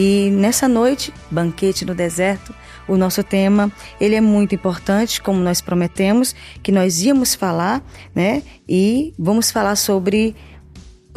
E nessa noite, banquete no deserto, o nosso tema, ele é muito importante, como nós prometemos que nós íamos falar, né? E vamos falar sobre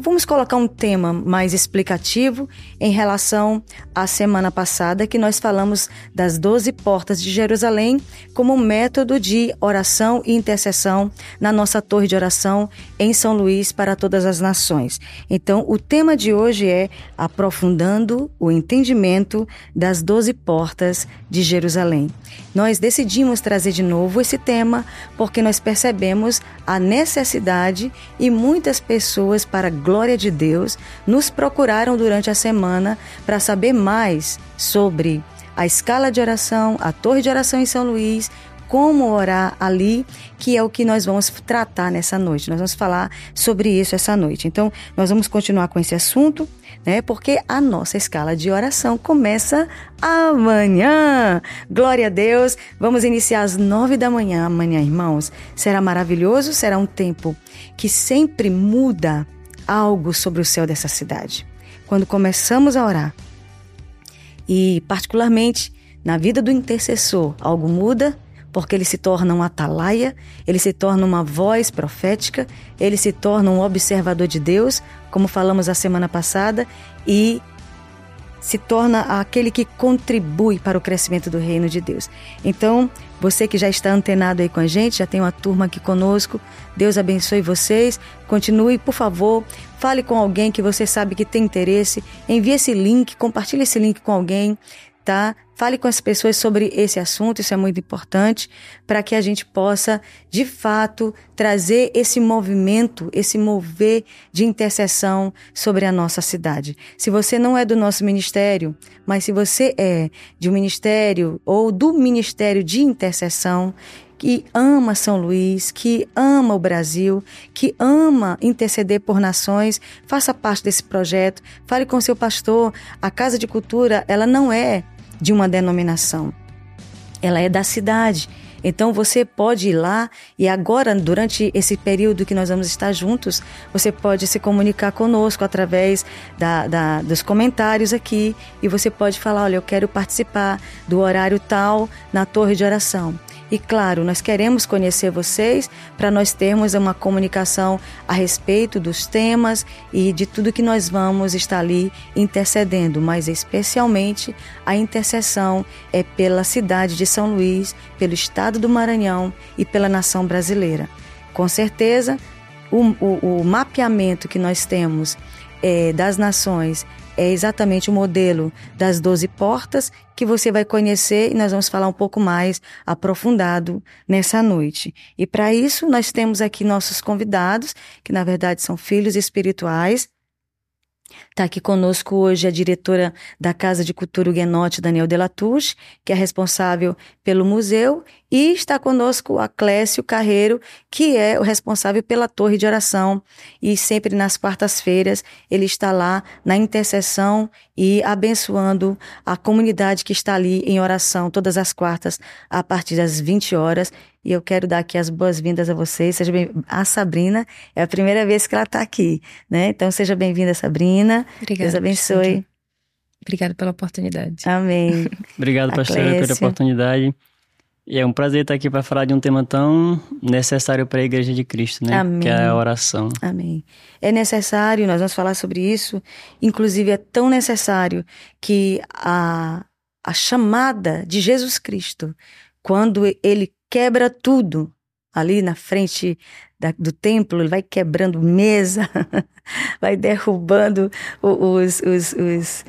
Vamos colocar um tema mais explicativo em relação à semana passada, que nós falamos das 12 portas de Jerusalém como método de oração e intercessão na nossa torre de oração em São Luís para todas as nações. Então, o tema de hoje é aprofundando o entendimento das 12 portas de Jerusalém. Nós decidimos trazer de novo esse tema porque nós percebemos a necessidade e muitas pessoas para glória de Deus, nos procuraram durante a semana para saber mais sobre a escala de oração, a torre de oração em São Luís, como orar ali, que é o que nós vamos tratar nessa noite. Nós vamos falar sobre isso essa noite. Então, nós vamos continuar com esse assunto, né? Porque a nossa escala de oração começa amanhã. Glória a Deus. Vamos iniciar às nove da manhã amanhã, irmãos. Será maravilhoso, será um tempo que sempre muda algo sobre o céu dessa cidade. Quando começamos a orar, e particularmente na vida do intercessor, algo muda, porque ele se torna um atalaia, ele se torna uma voz profética, ele se torna um observador de Deus, como falamos a semana passada, e se torna aquele que contribui para o crescimento do reino de Deus. Então, você que já está antenado aí com a gente, já tem uma turma aqui conosco, Deus abençoe vocês. Continue, por favor, fale com alguém que você sabe que tem interesse, envie esse link, compartilhe esse link com alguém tá? Fale com as pessoas sobre esse assunto, isso é muito importante, para que a gente possa, de fato, trazer esse movimento, esse mover de intercessão sobre a nossa cidade. Se você não é do nosso ministério, mas se você é de um ministério ou do ministério de intercessão, que ama São Luís, que ama o Brasil, que ama interceder por nações, faça parte desse projeto, fale com seu pastor. A Casa de Cultura, ela não é de uma denominação. Ela é da cidade. Então você pode ir lá e agora, durante esse período que nós vamos estar juntos, você pode se comunicar conosco através da, da, dos comentários aqui e você pode falar: olha, eu quero participar do horário tal na torre de oração. E claro, nós queremos conhecer vocês para nós termos uma comunicação a respeito dos temas e de tudo que nós vamos estar ali intercedendo, mas especialmente a intercessão é pela cidade de São Luís, pelo estado do Maranhão e pela nação brasileira. Com certeza, o, o, o mapeamento que nós temos é, das nações é exatamente o modelo das 12 portas que você vai conhecer e nós vamos falar um pouco mais aprofundado nessa noite. E para isso, nós temos aqui nossos convidados, que na verdade são filhos espirituais Está aqui conosco hoje a diretora da Casa de Cultura Huguenote, Daniel Delatouche, que é responsável pelo museu, e está conosco a Clécio Carreiro, que é o responsável pela torre de oração. E sempre nas quartas-feiras ele está lá na intercessão e abençoando a comunidade que está ali em oração todas as quartas a partir das 20 horas. E eu quero dar aqui as boas-vindas a vocês. Seja bem a Sabrina, é a primeira vez que ela está aqui, né? Então seja bem-vinda, Sabrina. Obrigada. Deus abençoe. Obrigada pela oportunidade. Amém. Obrigado, pastora, pela oportunidade. E é um prazer estar aqui para falar de um tema tão necessário para a Igreja de Cristo, né? Amém. Que é a oração. Amém. É necessário, nós vamos falar sobre isso. Inclusive, é tão necessário que a, a chamada de Jesus Cristo, quando ele quebra tudo ali na frente da, do templo, ele vai quebrando mesa, vai derrubando os, os, os,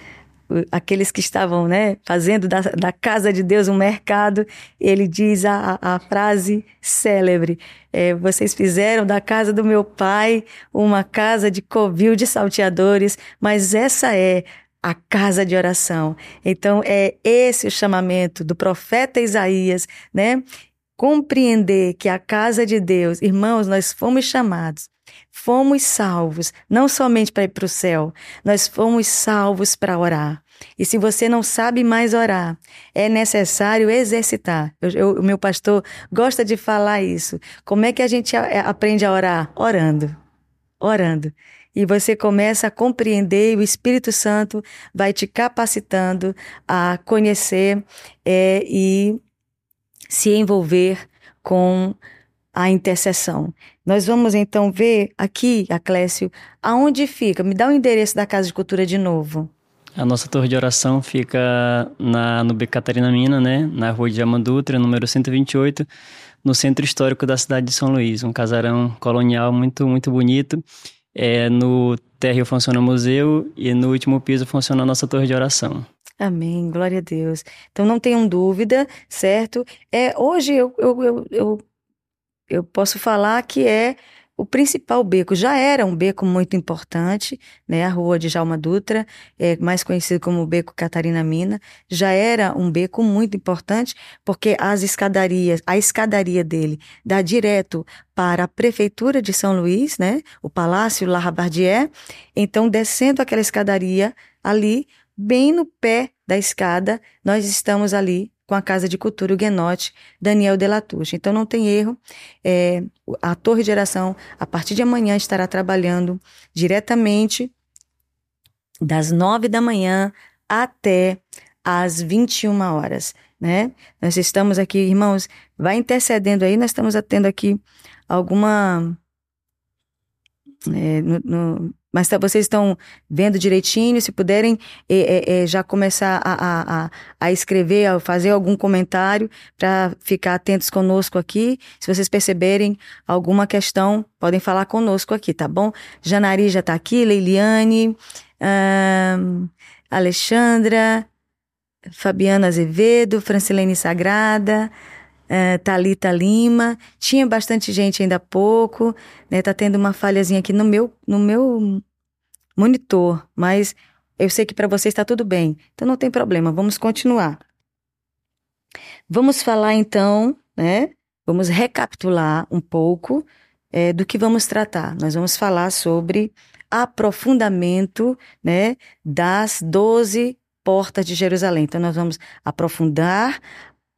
aqueles que estavam né, fazendo da, da, casa de Deus um mercado. Ele diz a, a frase célebre: é, Vocês fizeram da casa do meu pai uma casa de covil de salteadores, mas essa é a casa de oração. Então é esse o chamamento do profeta Isaías, né? Compreender que a casa de Deus, irmãos, nós fomos chamados, fomos salvos, não somente para ir para o céu, nós fomos salvos para orar. E se você não sabe mais orar, é necessário exercitar. O meu pastor gosta de falar isso. Como é que a gente aprende a orar? Orando. Orando. e você começa a compreender, e o Espírito Santo vai te capacitando a conhecer é, e se envolver com a intercessão. Nós vamos então ver aqui, Aclécio, aonde fica. Me dá o endereço da Casa de Cultura de novo. A nossa torre de oração fica na, no Beco Catarina Mina, né? Na rua de Amandutra, número 128, no centro histórico da cidade de São Luís. Um casarão colonial muito, muito bonito. É, no térreo funciona o museu e no último piso funciona a nossa torre de oração. Amém, glória a Deus. Então não tenham dúvida, certo? É, hoje eu, eu, eu, eu, eu posso falar que é o principal beco já era um beco muito importante, né? A rua de Jalma Dutra, é mais conhecido como Beco Catarina Mina, já era um beco muito importante porque as escadarias, a escadaria dele dá direto para a prefeitura de São Luís, né? O Palácio La Rabardier. Então, descendo aquela escadaria ali, bem no pé da escada, nós estamos ali com a Casa de Cultura, o Guenote, Daniel Delatouche. Então não tem erro, é, a Torre de Geração, a partir de amanhã, estará trabalhando diretamente das nove da manhã até às 21 horas, né? Nós estamos aqui, irmãos, vai intercedendo aí, nós estamos tendo aqui alguma... É, no, no, mas tá, vocês estão vendo direitinho, se puderem é, é, já começar a, a, a, escrever, a fazer algum comentário para ficar atentos conosco aqui. Se vocês perceberem alguma questão, podem falar conosco aqui, tá bom? Janari já está aqui, Leiliane, hum, Alexandra, Fabiana Azevedo, Francilene Sagrada, uh, Talita Lima, tinha bastante gente ainda há pouco, né? Tá tendo uma falhazinha aqui no meu, no meu monitor, mas eu sei que para você está tudo bem, então não tem problema, vamos continuar. Vamos falar então, né? Vamos recapitular um pouco é, do que vamos tratar. Nós vamos falar sobre aprofundamento, né, das doze portas de Jerusalém. Então, nós vamos aprofundar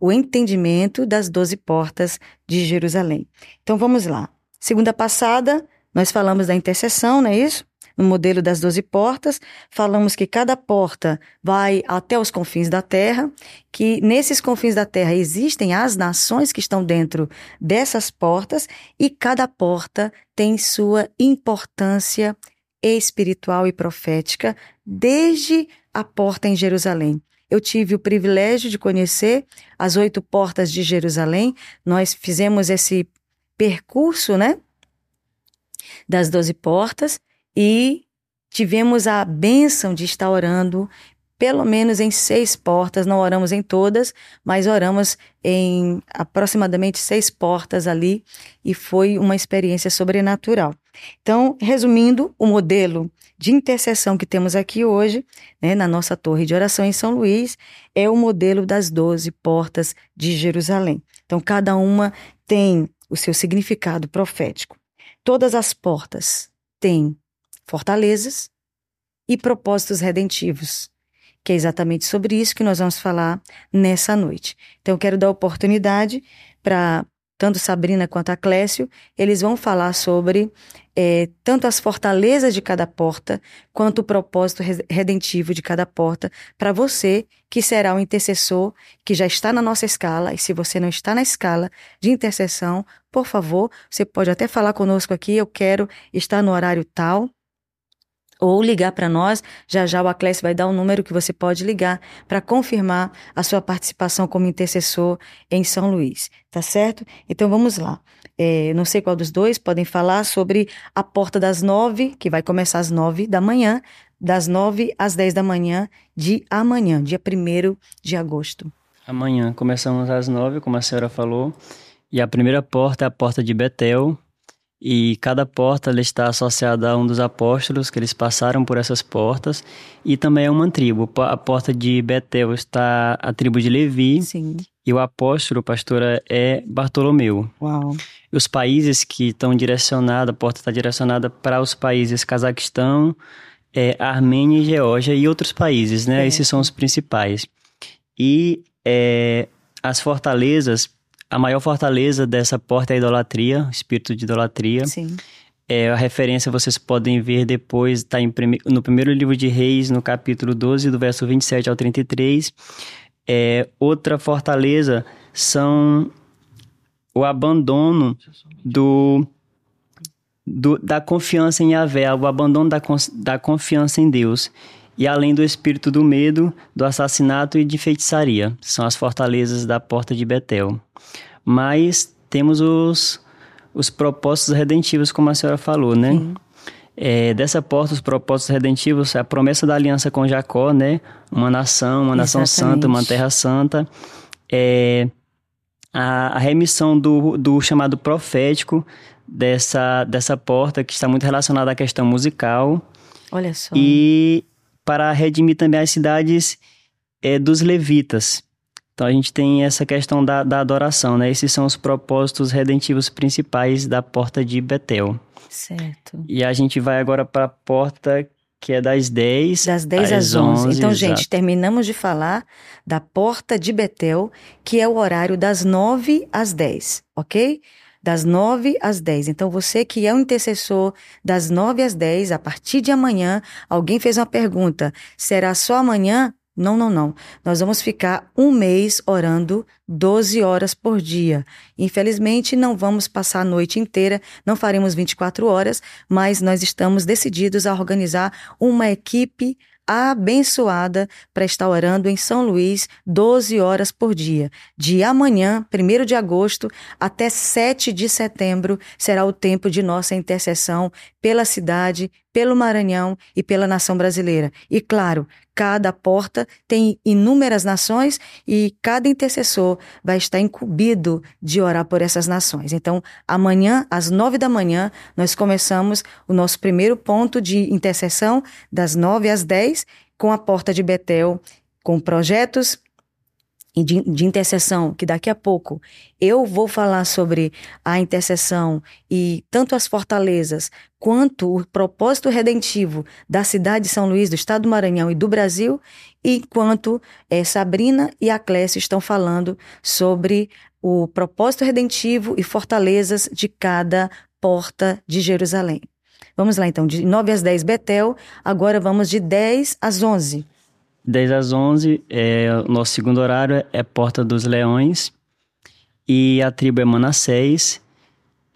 o entendimento das doze portas de Jerusalém. Então vamos lá. Segunda passada, nós falamos da intercessão, não é isso? No modelo das doze portas, falamos que cada porta vai até os confins da terra, que nesses confins da terra existem as nações que estão dentro dessas portas e cada porta tem sua importância espiritual e profética desde a porta em Jerusalém eu tive o privilégio de conhecer as oito portas de Jerusalém. Nós fizemos esse percurso, né? Das doze portas e tivemos a bênção de estar orando pelo menos em seis portas, não oramos em todas, mas oramos em aproximadamente seis portas ali e foi uma experiência sobrenatural. Então, resumindo, o modelo de intercessão que temos aqui hoje, né, na nossa torre de oração em São Luís, é o modelo das doze portas de Jerusalém. Então, cada uma tem o seu significado profético. Todas as portas têm fortalezas e propósitos redentivos, que é exatamente sobre isso que nós vamos falar nessa noite. Então, eu quero dar oportunidade para tanto Sabrina quanto a Clécio, eles vão falar sobre é, tanto as fortalezas de cada porta, quanto o propósito redentivo de cada porta, para você que será o intercessor que já está na nossa escala. E se você não está na escala de intercessão, por favor, você pode até falar conosco aqui. Eu quero estar no horário tal, ou ligar para nós. Já já o Aclés vai dar um número que você pode ligar para confirmar a sua participação como intercessor em São Luís, tá certo? Então vamos lá. É, não sei qual dos dois podem falar sobre a porta das nove, que vai começar às nove da manhã, das nove às dez da manhã de amanhã, dia primeiro de agosto. Amanhã começamos às nove, como a senhora falou, e a primeira porta é a porta de Betel, e cada porta está associada a um dos apóstolos que eles passaram por essas portas e também é uma tribo. A porta de Betel está a tribo de Levi Sim. e o apóstolo, pastora, é Bartolomeu. Uau. Os países que estão direcionados, a porta está direcionada para os países Cazaquistão, é, Armênia e Geórgia e outros países, né? É. Esses são os principais. E é, as fortalezas a maior fortaleza dessa porta é a idolatria, espírito de idolatria. Sim. É, a referência vocês podem ver depois, está no primeiro livro de Reis, no capítulo 12, do verso 27 ao 33. É, outra fortaleza são o abandono do, do, da confiança em Yahvé, o abandono da, da confiança em Deus. E além do espírito do medo, do assassinato e de feitiçaria. São as fortalezas da porta de Betel. Mas temos os, os propósitos redentivos, como a senhora falou, né? É, dessa porta, os propósitos redentivos, a promessa da aliança com Jacó, né? Uma nação, uma nação Exatamente. santa, uma terra santa. É, a, a remissão do, do chamado profético dessa, dessa porta, que está muito relacionada à questão musical. Olha só. E para redimir também as cidades é, dos levitas. Então a gente tem essa questão da, da adoração, né? Esses são os propósitos redentivos principais da porta de Betel. Certo. E a gente vai agora para a porta que é das 10 das 10 às 11. 11 então, exato. gente, terminamos de falar da porta de Betel, que é o horário das 9 às 10, ok? Das 9 às 10. Então, você que é um intercessor das 9 às 10, a partir de amanhã, alguém fez uma pergunta: será só amanhã? Não, não, não. Nós vamos ficar um mês orando 12 horas por dia. Infelizmente, não vamos passar a noite inteira, não faremos 24 horas, mas nós estamos decididos a organizar uma equipe abençoada para estar orando em São Luís 12 horas por dia. De amanhã, 1 de agosto, até 7 de setembro, será o tempo de nossa intercessão pela cidade, pelo Maranhão e pela nação brasileira. E claro, cada porta tem inúmeras nações e cada intercessor vai estar incumbido de orar por essas nações. Então, amanhã, às nove da manhã, nós começamos o nosso primeiro ponto de intercessão, das nove às dez, com a porta de Betel, com projetos de, de intercessão, que daqui a pouco eu vou falar sobre a intercessão e tanto as fortalezas quanto o propósito redentivo da cidade de São Luís, do estado do Maranhão e do Brasil, enquanto é, Sabrina e a Clécio estão falando sobre o propósito redentivo e fortalezas de cada porta de Jerusalém. Vamos lá então, de 9 às 10 Betel, agora vamos de 10 às 11. 10 às 11, é, o nosso segundo horário é Porta dos Leões. E a tribo é Manassés.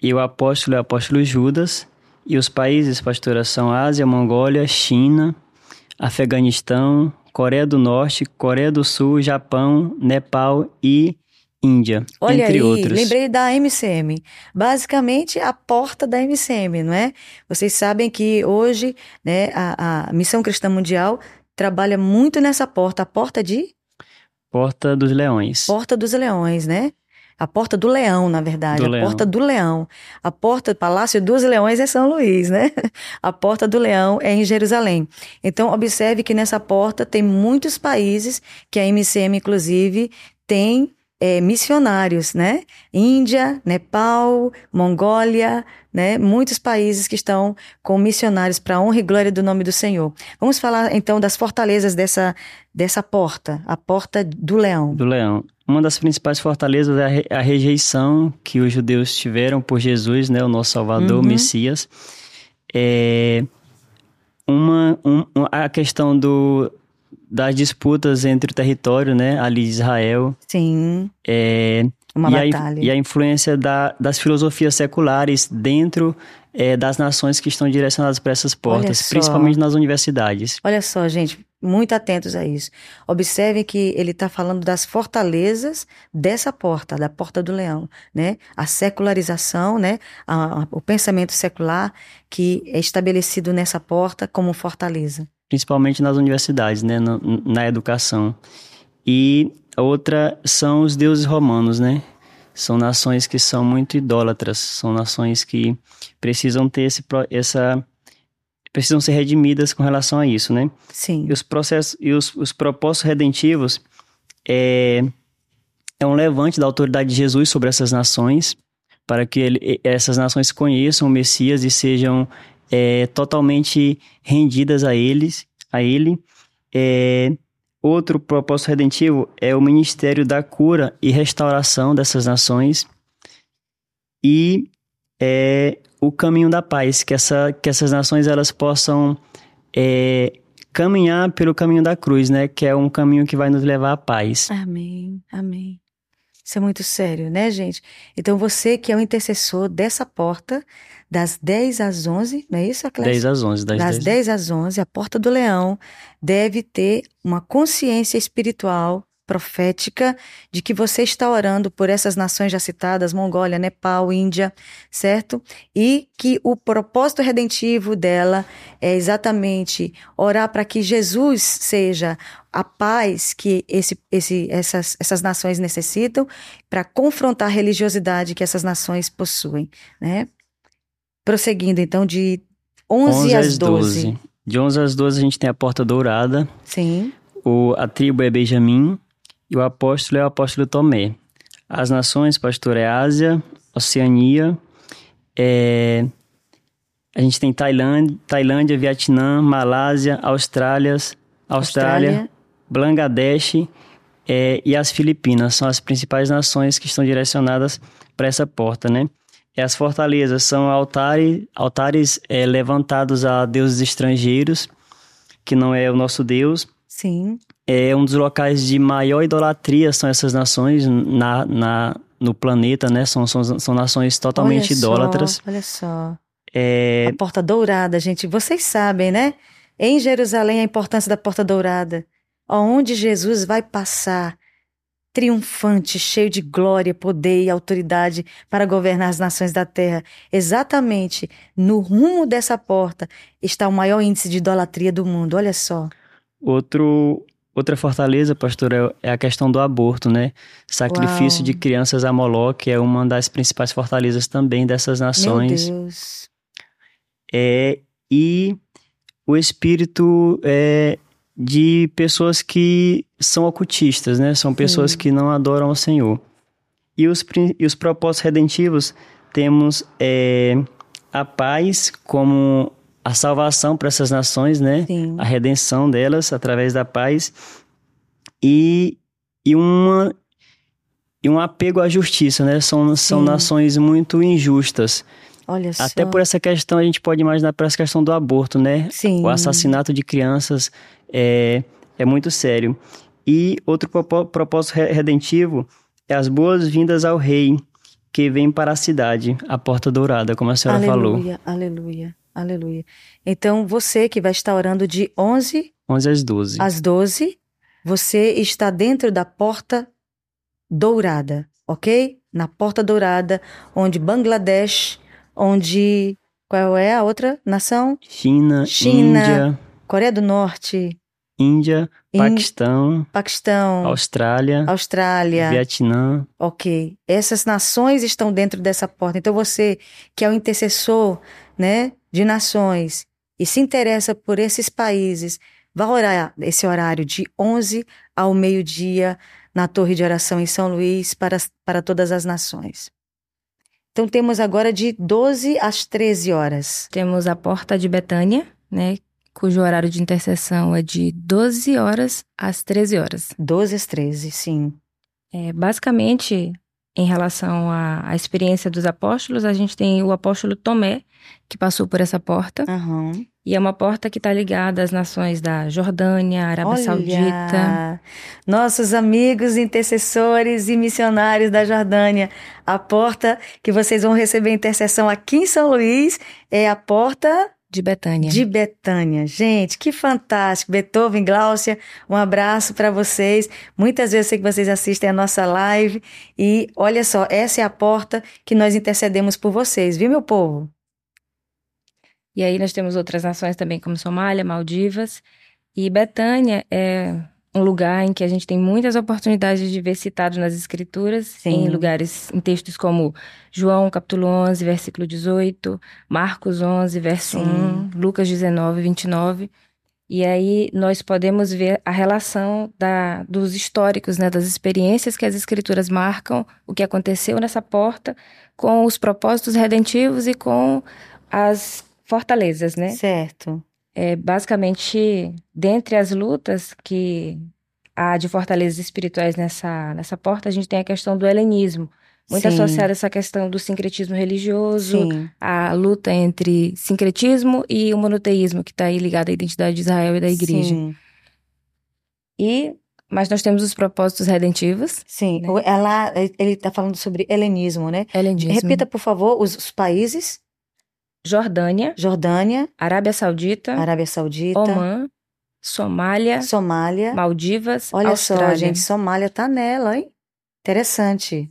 E o apóstolo é o apóstolo Judas. E os países, pastora, são Ásia, Mongólia, China, Afeganistão, Coreia do Norte, Coreia do Sul, Japão, Nepal e Índia, Olha entre aí, outros. lembrei da MCM. Basicamente, a porta da MCM, não é? Vocês sabem que hoje né, a, a Missão Cristã Mundial trabalha muito nessa porta, a porta de? Porta dos Leões. Porta dos Leões, né? A porta do leão, na verdade. Do a leão. porta do leão. A porta do Palácio dos Leões é São Luís, né? A porta do leão é em Jerusalém. Então, observe que nessa porta tem muitos países que a MCM, inclusive, tem é, missionários, né? Índia, Nepal, Mongólia, né? Muitos países que estão com missionários para honra e glória do nome do Senhor. Vamos falar então das fortalezas dessa, dessa porta, a porta do leão. Do leão. Uma das principais fortalezas é a rejeição que os judeus tiveram por Jesus, né? O nosso Salvador, uhum. Messias. É uma, um, a questão do, das disputas entre o território, né, ali de Israel. Sim. É, uma e batalha. A, e a influência da, das filosofias seculares dentro é, das nações que estão direcionadas para essas portas, principalmente nas universidades. Olha só, gente, muito atentos a isso. Observem que ele está falando das fortalezas dessa porta, da porta do leão, né? A secularização, né? A, a, o pensamento secular que é estabelecido nessa porta como fortaleza principalmente nas universidades, né, na, na educação. E outra são os deuses romanos, né? São nações que são muito idólatras, são nações que precisam ter esse, essa precisam ser redimidas com relação a isso, né? Sim. E os processos e os, os propósitos redentivos é, é um levante da autoridade de Jesus sobre essas nações, para que ele, essas nações conheçam o Messias e sejam é, totalmente rendidas a eles, a ele. É, outro propósito redentivo é o ministério da cura e restauração dessas nações. E é o caminho da paz, que, essa, que essas nações elas possam é, caminhar pelo caminho da cruz, né? Que é um caminho que vai nos levar à paz. Amém, amém. Isso é muito sério, né, gente? Então você que é o intercessor dessa porta, das 10 às 11, não é isso, Aclésio? 10 às 11. Das, das 10. 10 às 11, a porta do leão deve ter uma consciência espiritual profética de que você está orando por essas nações já citadas, Mongólia, Nepal, Índia, certo? E que o propósito redentivo dela é exatamente orar para que Jesus seja a paz que esse, esse, essas, essas nações necessitam para confrontar a religiosidade que essas nações possuem, né? Prosseguindo, então, de 11, 11 às 12. 12. De 11 às 12 a gente tem a Porta Dourada. Sim. O, a tribo é Benjamim e o apóstolo é o apóstolo Tomé. As nações, pastor, é Ásia, Oceania, é... a gente tem Tailândia, Tailândia, Vietnã, Malásia, Austrália, Austrália, Austrália. Bangladesh é... e as Filipinas. São as principais nações que estão direcionadas para essa porta, né? E as fortalezas são altares, altares é, levantados a deuses estrangeiros, que não é o nosso Deus. Sim. É um dos locais de maior idolatria são essas nações na, na, no planeta, né? São, são, são nações totalmente olha idólatras. Só, olha só. É... A Porta Dourada, gente, vocês sabem, né? Em Jerusalém, a importância da Porta Dourada. Onde Jesus vai passar triunfante, cheio de glória, poder e autoridade para governar as nações da terra. Exatamente no rumo dessa porta está o maior índice de idolatria do mundo. Olha só. Outro Outra fortaleza, pastor, é, é a questão do aborto, né? Sacrifício Uau. de crianças a Moloque é uma das principais fortalezas também dessas nações. Meu Deus. É, e o espírito é, de pessoas que são ocultistas, né? São pessoas Sim. que não adoram o Senhor. E os, e os propósitos redentivos, temos é, a paz como a salvação para essas nações, né? Sim. A redenção delas através da paz e, e uma e um apego à justiça, né? São, são nações muito injustas. Olha Até por essa questão, a gente pode imaginar por essa questão do aborto, né? Sim. O assassinato de crianças é, é muito sério. E outro propósito redentivo é as boas-vindas ao rei que vem para a cidade, a porta dourada, como a senhora aleluia, falou. Aleluia, aleluia. Aleluia. Então, você que vai estar orando de 11, 11 às 12. Às 12, você está dentro da porta dourada, ok? Na porta dourada, onde Bangladesh, onde. Qual é a outra nação? China, China Índia. Coreia do Norte. Índia, Paquistão, Paquistão, Austrália, Austrália, Vietnã. Ok, essas nações estão dentro dessa porta. Então você que é o intercessor, né, de nações e se interessa por esses países, vai orar esse horário de 11 ao meio-dia na Torre de Oração em São Luís para, para todas as nações. Então temos agora de 12 às 13 horas. Temos a Porta de Betânia, né, cujo horário de intercessão é de 12 horas às 13 horas. 12 às 13, sim. É, basicamente, em relação à, à, experiência dos apóstolos, a gente tem o apóstolo Tomé, que passou por essa porta. Uhum. E é uma porta que está ligada às nações da Jordânia, Arábia Olha, Saudita. Nossos amigos intercessores e missionários da Jordânia. A porta que vocês vão receber intercessão aqui em São Luís é a porta de Betânia. De Betânia. Gente, que fantástico. Beethoven, Gláucia, um abraço para vocês. Muitas vezes eu sei que vocês assistem a nossa live. E olha só, essa é a porta que nós intercedemos por vocês, viu, meu povo? E aí nós temos outras nações também, como Somália, Maldivas. E Betânia é um lugar em que a gente tem muitas oportunidades de ver citado nas escrituras, Sim. em lugares, em textos como João capítulo 11, versículo 18, Marcos 11, verso Sim. 1, Lucas 19, 29. E aí nós podemos ver a relação da, dos históricos, né, das experiências que as escrituras marcam, o que aconteceu nessa porta, com os propósitos redentivos e com as fortalezas, né? Certo. É, basicamente, dentre as lutas que há de fortalezas espirituais nessa, nessa porta, a gente tem a questão do helenismo, muito Sim. associada a essa questão do sincretismo religioso, Sim. a luta entre sincretismo e o monoteísmo, que está aí ligado à identidade de Israel e da igreja. Sim. E, mas nós temos os propósitos redentivos. Sim. Né? Ela, ele está falando sobre helenismo, né? Helenismo. Repita, por favor, os, os países: Jordânia, Jordânia, Arábia Saudita, Arábia Saudita, Omã, Somália, Somália. Maldivas, Olha Austrália. só, gente, Somália tá nela, hein? Interessante.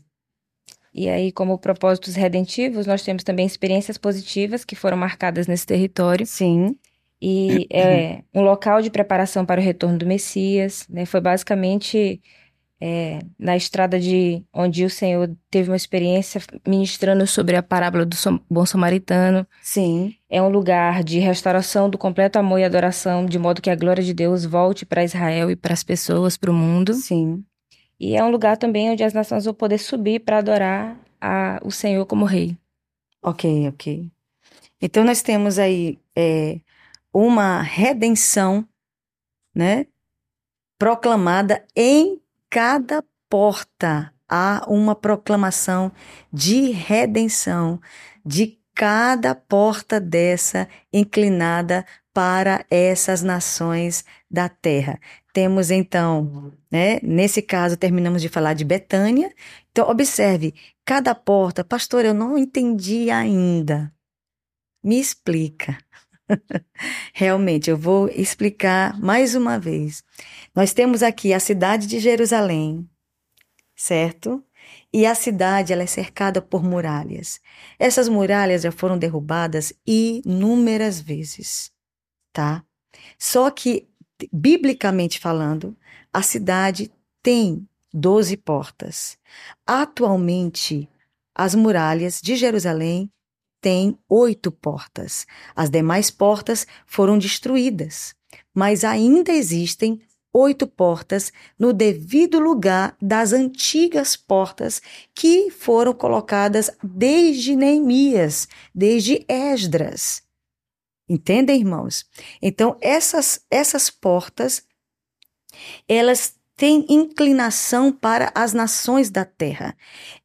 E aí, como propósitos redentivos, nós temos também experiências positivas que foram marcadas nesse território. Sim. E é um local de preparação para o retorno do Messias, né? Foi basicamente é, na estrada de onde o Senhor teve uma experiência ministrando sobre a parábola do bom samaritano. Sim. É um lugar de restauração do completo amor e adoração, de modo que a glória de Deus volte para Israel e para as pessoas, para o mundo. Sim. E é um lugar também onde as nações vão poder subir para adorar a, o Senhor como Rei. Ok, ok. Então nós temos aí é, uma redenção, né? Proclamada em cada porta. Há uma proclamação de redenção de cada porta dessa inclinada para essas nações da terra. Temos então, né? Nesse caso, terminamos de falar de Betânia. Então, observe, cada porta, pastor, eu não entendi ainda. Me explica. Realmente, eu vou explicar mais uma vez. Nós temos aqui a cidade de Jerusalém, certo? E a cidade ela é cercada por muralhas. Essas muralhas já foram derrubadas inúmeras vezes, tá? Só que, biblicamente falando, a cidade tem 12 portas. Atualmente, as muralhas de Jerusalém têm oito portas. As demais portas foram destruídas, mas ainda existem oito portas no devido lugar das antigas portas que foram colocadas desde Neemias, desde Esdras. Entendem, irmãos? Então, essas, essas portas, elas têm inclinação para as nações da terra.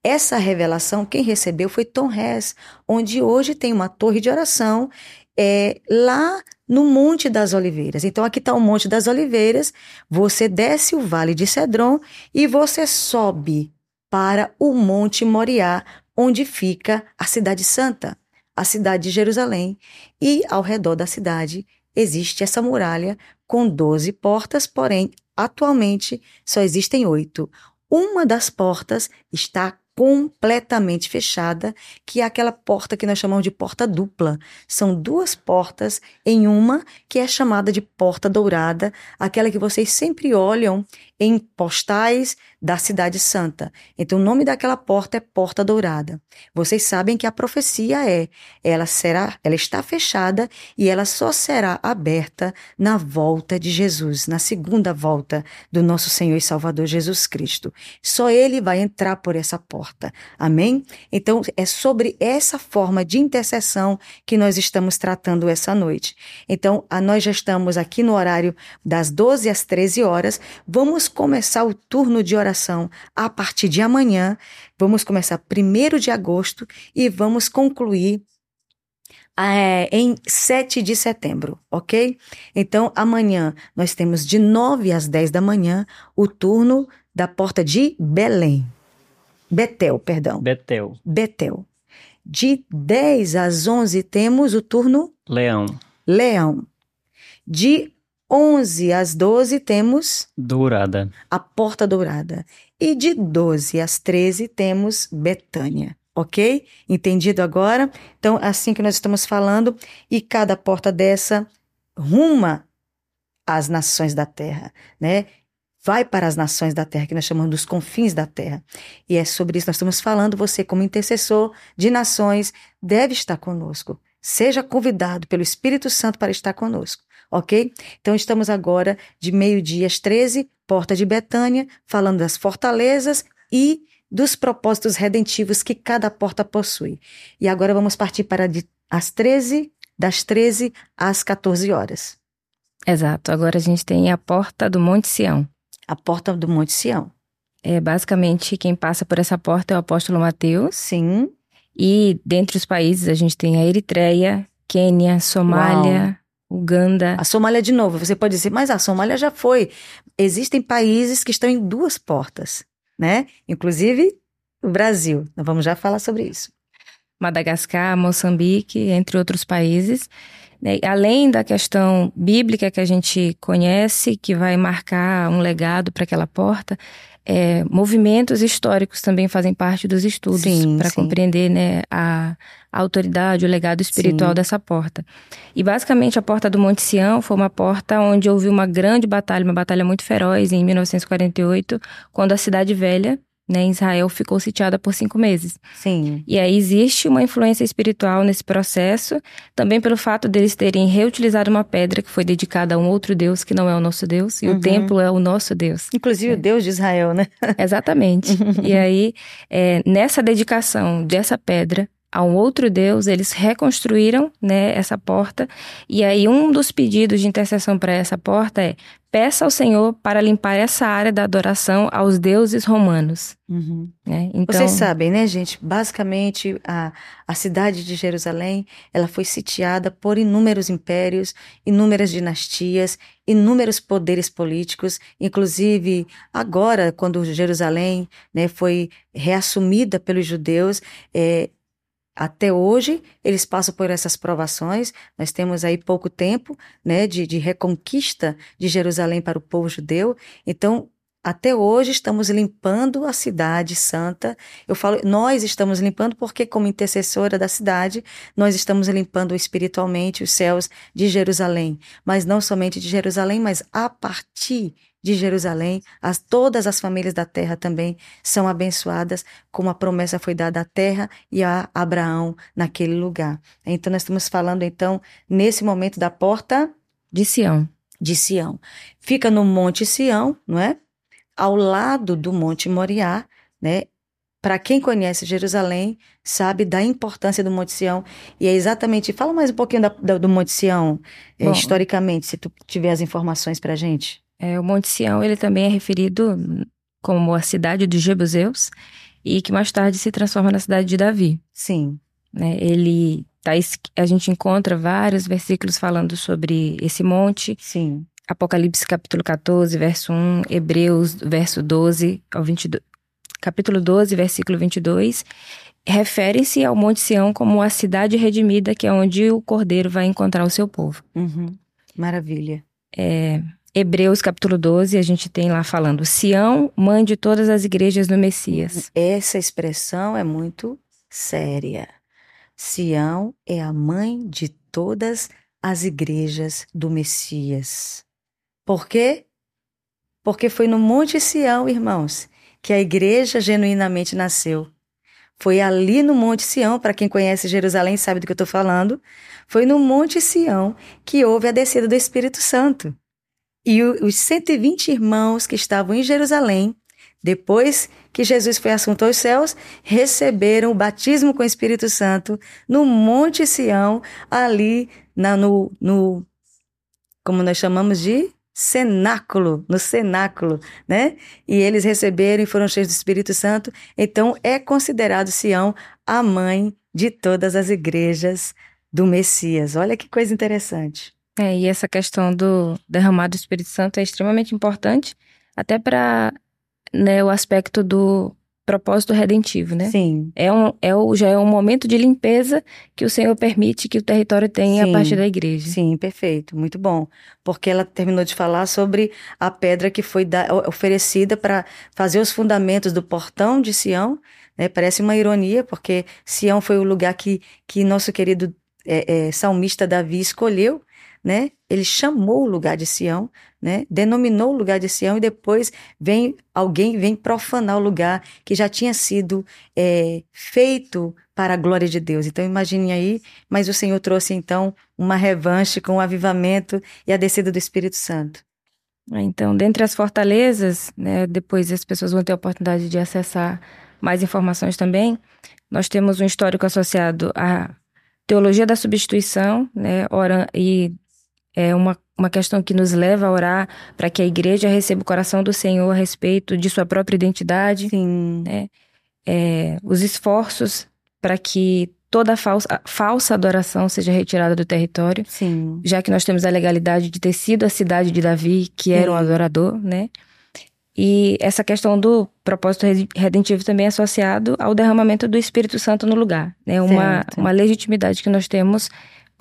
Essa revelação, quem recebeu foi Tom Hess, onde hoje tem uma torre de oração é, lá no Monte das Oliveiras. Então, aqui está o Monte das Oliveiras, você desce o Vale de Cedron e você sobe para o Monte Moriá, onde fica a Cidade Santa, a cidade de Jerusalém. E ao redor da cidade existe essa muralha com 12 portas, porém, atualmente só existem oito. Uma das portas está completamente fechada, que é aquela porta que nós chamamos de porta dupla. São duas portas em uma, que é chamada de porta dourada, aquela que vocês sempre olham em postais da Cidade Santa. Então, o nome daquela porta é Porta Dourada. Vocês sabem que a profecia é: ela será, ela está fechada e ela só será aberta na volta de Jesus, na segunda volta do nosso Senhor e Salvador Jesus Cristo. Só ele vai entrar por essa porta. Amém? Então, é sobre essa forma de intercessão que nós estamos tratando essa noite. Então, a, nós já estamos aqui no horário das 12 às 13 horas. Vamos começar o turno de oração a partir de amanhã. Vamos começar 1 de agosto e vamos concluir é, em 7 de setembro, ok? Então, amanhã nós temos de 9 às 10 da manhã o turno da porta de Belém. Betel, perdão. Betel. Betel. De 10 às 11 temos o turno Leão. Leão. De 11 às 12 temos Dourada. a Porta Dourada. E de 12 às 13 temos Betânia. Ok? Entendido agora? Então, assim que nós estamos falando, e cada porta dessa ruma às nações da terra, né? Vai para as nações da terra, que nós chamamos dos confins da terra. E é sobre isso que nós estamos falando. Você, como intercessor de nações, deve estar conosco. Seja convidado pelo Espírito Santo para estar conosco, ok? Então, estamos agora de meio-dia às 13, Porta de Betânia, falando das fortalezas e dos propósitos redentivos que cada porta possui. E agora vamos partir para de, as 13, das 13 às 14 horas. Exato. Agora a gente tem a porta do Monte Sião. A porta do Monte Sião. É, basicamente, quem passa por essa porta é o apóstolo Mateus. Sim. E dentre os países a gente tem a Eritreia, Quênia, Somália. Uganda. A Somália de novo, você pode dizer, mas a Somália já foi. Existem países que estão em duas portas, né? Inclusive o Brasil. Nós vamos já falar sobre isso. Madagascar, Moçambique, entre outros países. Né? Além da questão bíblica que a gente conhece, que vai marcar um legado para aquela porta, é, movimentos históricos também fazem parte dos estudos para compreender né, a, a, autoridade, o legado espiritual sim. dessa porta. E basicamente a porta do Monte Sião foi uma porta onde houve uma grande batalha, uma batalha muito feroz em 1948, quando a cidade velha né, Israel ficou sitiada por cinco meses. Sim. E aí existe uma influência espiritual nesse processo, também pelo fato deles terem reutilizado uma pedra que foi dedicada a um outro Deus que não é o nosso Deus, e uhum. o templo é o nosso Deus. Inclusive é. o Deus de Israel, né? Exatamente. e aí, é, nessa dedicação dessa pedra, a um outro Deus, eles reconstruíram né, essa porta. E aí, um dos pedidos de intercessão para essa porta é: peça ao Senhor para limpar essa área da adoração aos deuses romanos. Uhum. Né? Então, Vocês sabem, né, gente? Basicamente, a, a cidade de Jerusalém ela foi sitiada por inúmeros impérios, inúmeras dinastias, inúmeros poderes políticos, inclusive agora, quando Jerusalém né, foi reassumida pelos judeus, é, até hoje, eles passam por essas provações. Nós temos aí pouco tempo né, de, de reconquista de Jerusalém para o povo judeu. Então, até hoje estamos limpando a cidade santa. Eu falo, nós estamos limpando porque, como intercessora da cidade, nós estamos limpando espiritualmente os céus de Jerusalém. Mas não somente de Jerusalém, mas a partir de Jerusalém, as, todas as famílias da terra também são abençoadas, como a promessa foi dada à terra e a Abraão naquele lugar. Então, nós estamos falando, então, nesse momento da porta de Sião. De Sião. Fica no Monte Sião, não é? Ao lado do Monte Moriá, né? Para quem conhece Jerusalém, sabe da importância do Monte Sião. E é exatamente. Fala mais um pouquinho da, da, do Monte Sião, é, historicamente, se tu tiver as informações para gente. É, o Monte Sião ele também é referido como a cidade dos Jebuseus e que mais tarde se transforma na cidade de Davi. Sim. Né, ele tá, a gente encontra vários versículos falando sobre esse monte. Sim. Apocalipse capítulo 14, verso 1, Hebreus, verso 12 ao 22. Capítulo 12, versículo 22, referem-se ao Monte Sião como a cidade redimida, que é onde o Cordeiro vai encontrar o seu povo. Uhum. Maravilha. É, Hebreus capítulo 12, a gente tem lá falando: Sião, mãe de todas as igrejas do Messias. Essa expressão é muito séria. Sião é a mãe de todas as igrejas do Messias. Por quê? Porque foi no Monte Sião, irmãos, que a igreja genuinamente nasceu. Foi ali no Monte Sião, para quem conhece Jerusalém sabe do que eu estou falando, foi no Monte Sião que houve a descida do Espírito Santo. E os 120 irmãos que estavam em Jerusalém, depois que Jesus foi assunto aos céus, receberam o batismo com o Espírito Santo no Monte Sião, ali na, no, no, como nós chamamos de cenáculo, no cenáculo, né? E eles receberam e foram cheios do Espírito Santo. Então é considerado Sião a mãe de todas as igrejas do Messias. Olha que coisa interessante. É, e essa questão do derramado do Espírito Santo é extremamente importante, até para né, o aspecto do propósito redentivo, né? Sim. É um, é o, já é um momento de limpeza que o Senhor permite que o território tenha Sim. a partir da igreja. Sim, perfeito, muito bom. Porque ela terminou de falar sobre a pedra que foi da, oferecida para fazer os fundamentos do portão de Sião. Né? Parece uma ironia, porque Sião foi o lugar que, que nosso querido é, é, salmista Davi escolheu né? Ele chamou o lugar de Sião, né? Denominou o lugar de Sião e depois vem alguém vem profanar o lugar que já tinha sido é, feito para a glória de Deus. Então imagine aí, mas o Senhor trouxe então uma revanche com o avivamento e a descida do Espírito Santo. Então, dentre as fortalezas, né, depois as pessoas vão ter a oportunidade de acessar mais informações também. Nós temos um histórico associado à teologia da substituição, né, e é uma, uma questão que nos leva a orar para que a igreja receba o coração do Senhor a respeito de sua própria identidade. Sim. Né? É, os esforços para que toda falsa, falsa adoração seja retirada do território. Sim. Já que nós temos a legalidade de ter sido a cidade de Davi, que era um adorador, né? E essa questão do propósito redentivo também é associado ao derramamento do Espírito Santo no lugar. É né? uma, uma legitimidade que nós temos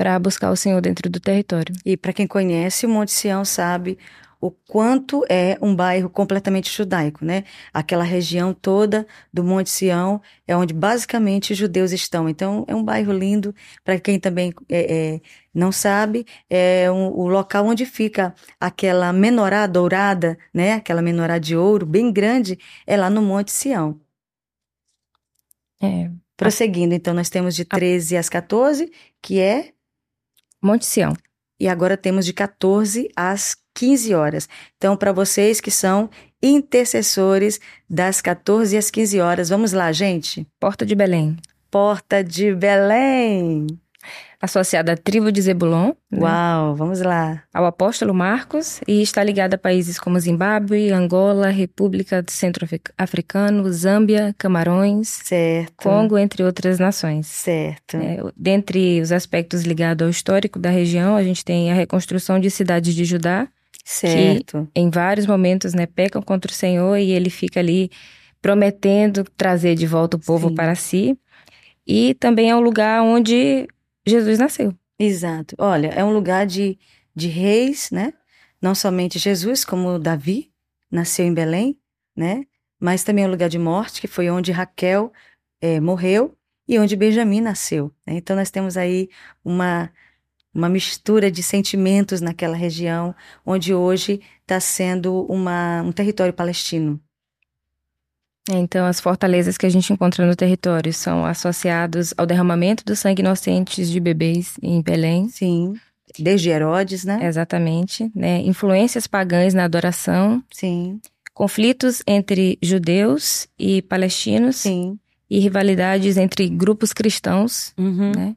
para buscar o Senhor dentro do território. E para quem conhece o Monte Sião sabe o quanto é um bairro completamente judaico, né? Aquela região toda do Monte Sião é onde basicamente os judeus estão. Então é um bairro lindo. Para quem também é, é, não sabe, é um, o local onde fica aquela menorá dourada, né? Aquela menorá de ouro bem grande é lá no Monte Sião. É. Prosseguindo, então nós temos de 13 às 14, que é Monte Sião. E agora temos de 14 às 15 horas. Então, para vocês que são intercessores das 14 às 15 horas, vamos lá, gente? Porta de Belém. Porta de Belém associada à tribo de Zebulon. Né? Uau, vamos lá. Ao apóstolo Marcos e está ligada a países como Zimbábue, Angola, República do Centro Africano, Zâmbia, Camarões, certo. Congo, entre outras nações. Certo. É, dentre os aspectos ligados ao histórico da região, a gente tem a reconstrução de cidades de Judá, certo. que em vários momentos né, pecam contra o Senhor e ele fica ali prometendo trazer de volta o povo Sim. para si. E também é um lugar onde Jesus nasceu. Exato. Olha, é um lugar de, de reis, né? Não somente Jesus, como Davi nasceu em Belém, né? Mas também é um lugar de morte, que foi onde Raquel é, morreu e onde Benjamim nasceu. Né? Então nós temos aí uma uma mistura de sentimentos naquela região, onde hoje está sendo uma, um território palestino. É, então, as fortalezas que a gente encontra no território são associados ao derramamento do sangue inocentes de bebês em Belém. Sim. Desde Herodes, né? Exatamente. Né? Influências pagãs na adoração. Sim. Conflitos entre judeus e palestinos. Sim. E rivalidades entre grupos cristãos. Uhum. Né?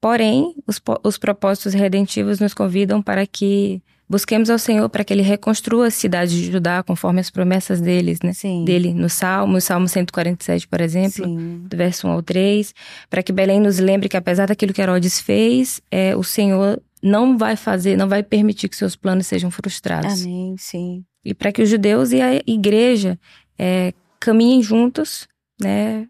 Porém, os, os propósitos redentivos nos convidam para que Busquemos ao Senhor para que Ele reconstrua a cidade de Judá conforme as promessas deles, né? Sim. Dele no Salmo, Salmo 147, por exemplo, Sim. do verso 1 ao 3, para que Belém nos lembre que apesar daquilo que Herodes fez, é, o Senhor não vai fazer, não vai permitir que seus planos sejam frustrados. Amém, sim. E para que os judeus e a igreja é, caminhem juntos, né?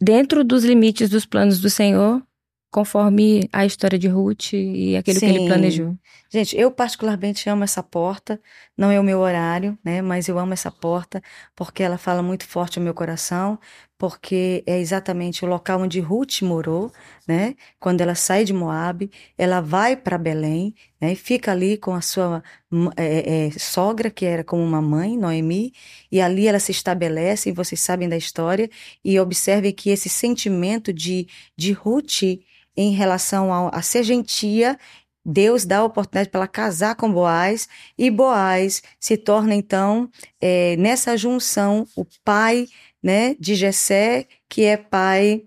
Dentro dos limites dos planos do Senhor, conforme a história de Ruth e aquilo Sim. que ele planejou. Gente, eu particularmente amo essa porta, não é o meu horário, né, mas eu amo essa porta porque ela fala muito forte ao meu coração, porque é exatamente o local onde Ruth morou, né? Quando ela sai de Moab, ela vai para Belém, né? E fica ali com a sua é, é, sogra, que era como uma mãe, Noemi, e ali ela se estabelece, e vocês sabem da história, e observem que esse sentimento de, de Ruth em relação a, a ser gentia, Deus dá a oportunidade para ela casar com Boaz, e Boaz se torna, então, é, nessa junção, o pai né, de Jessé, que é pai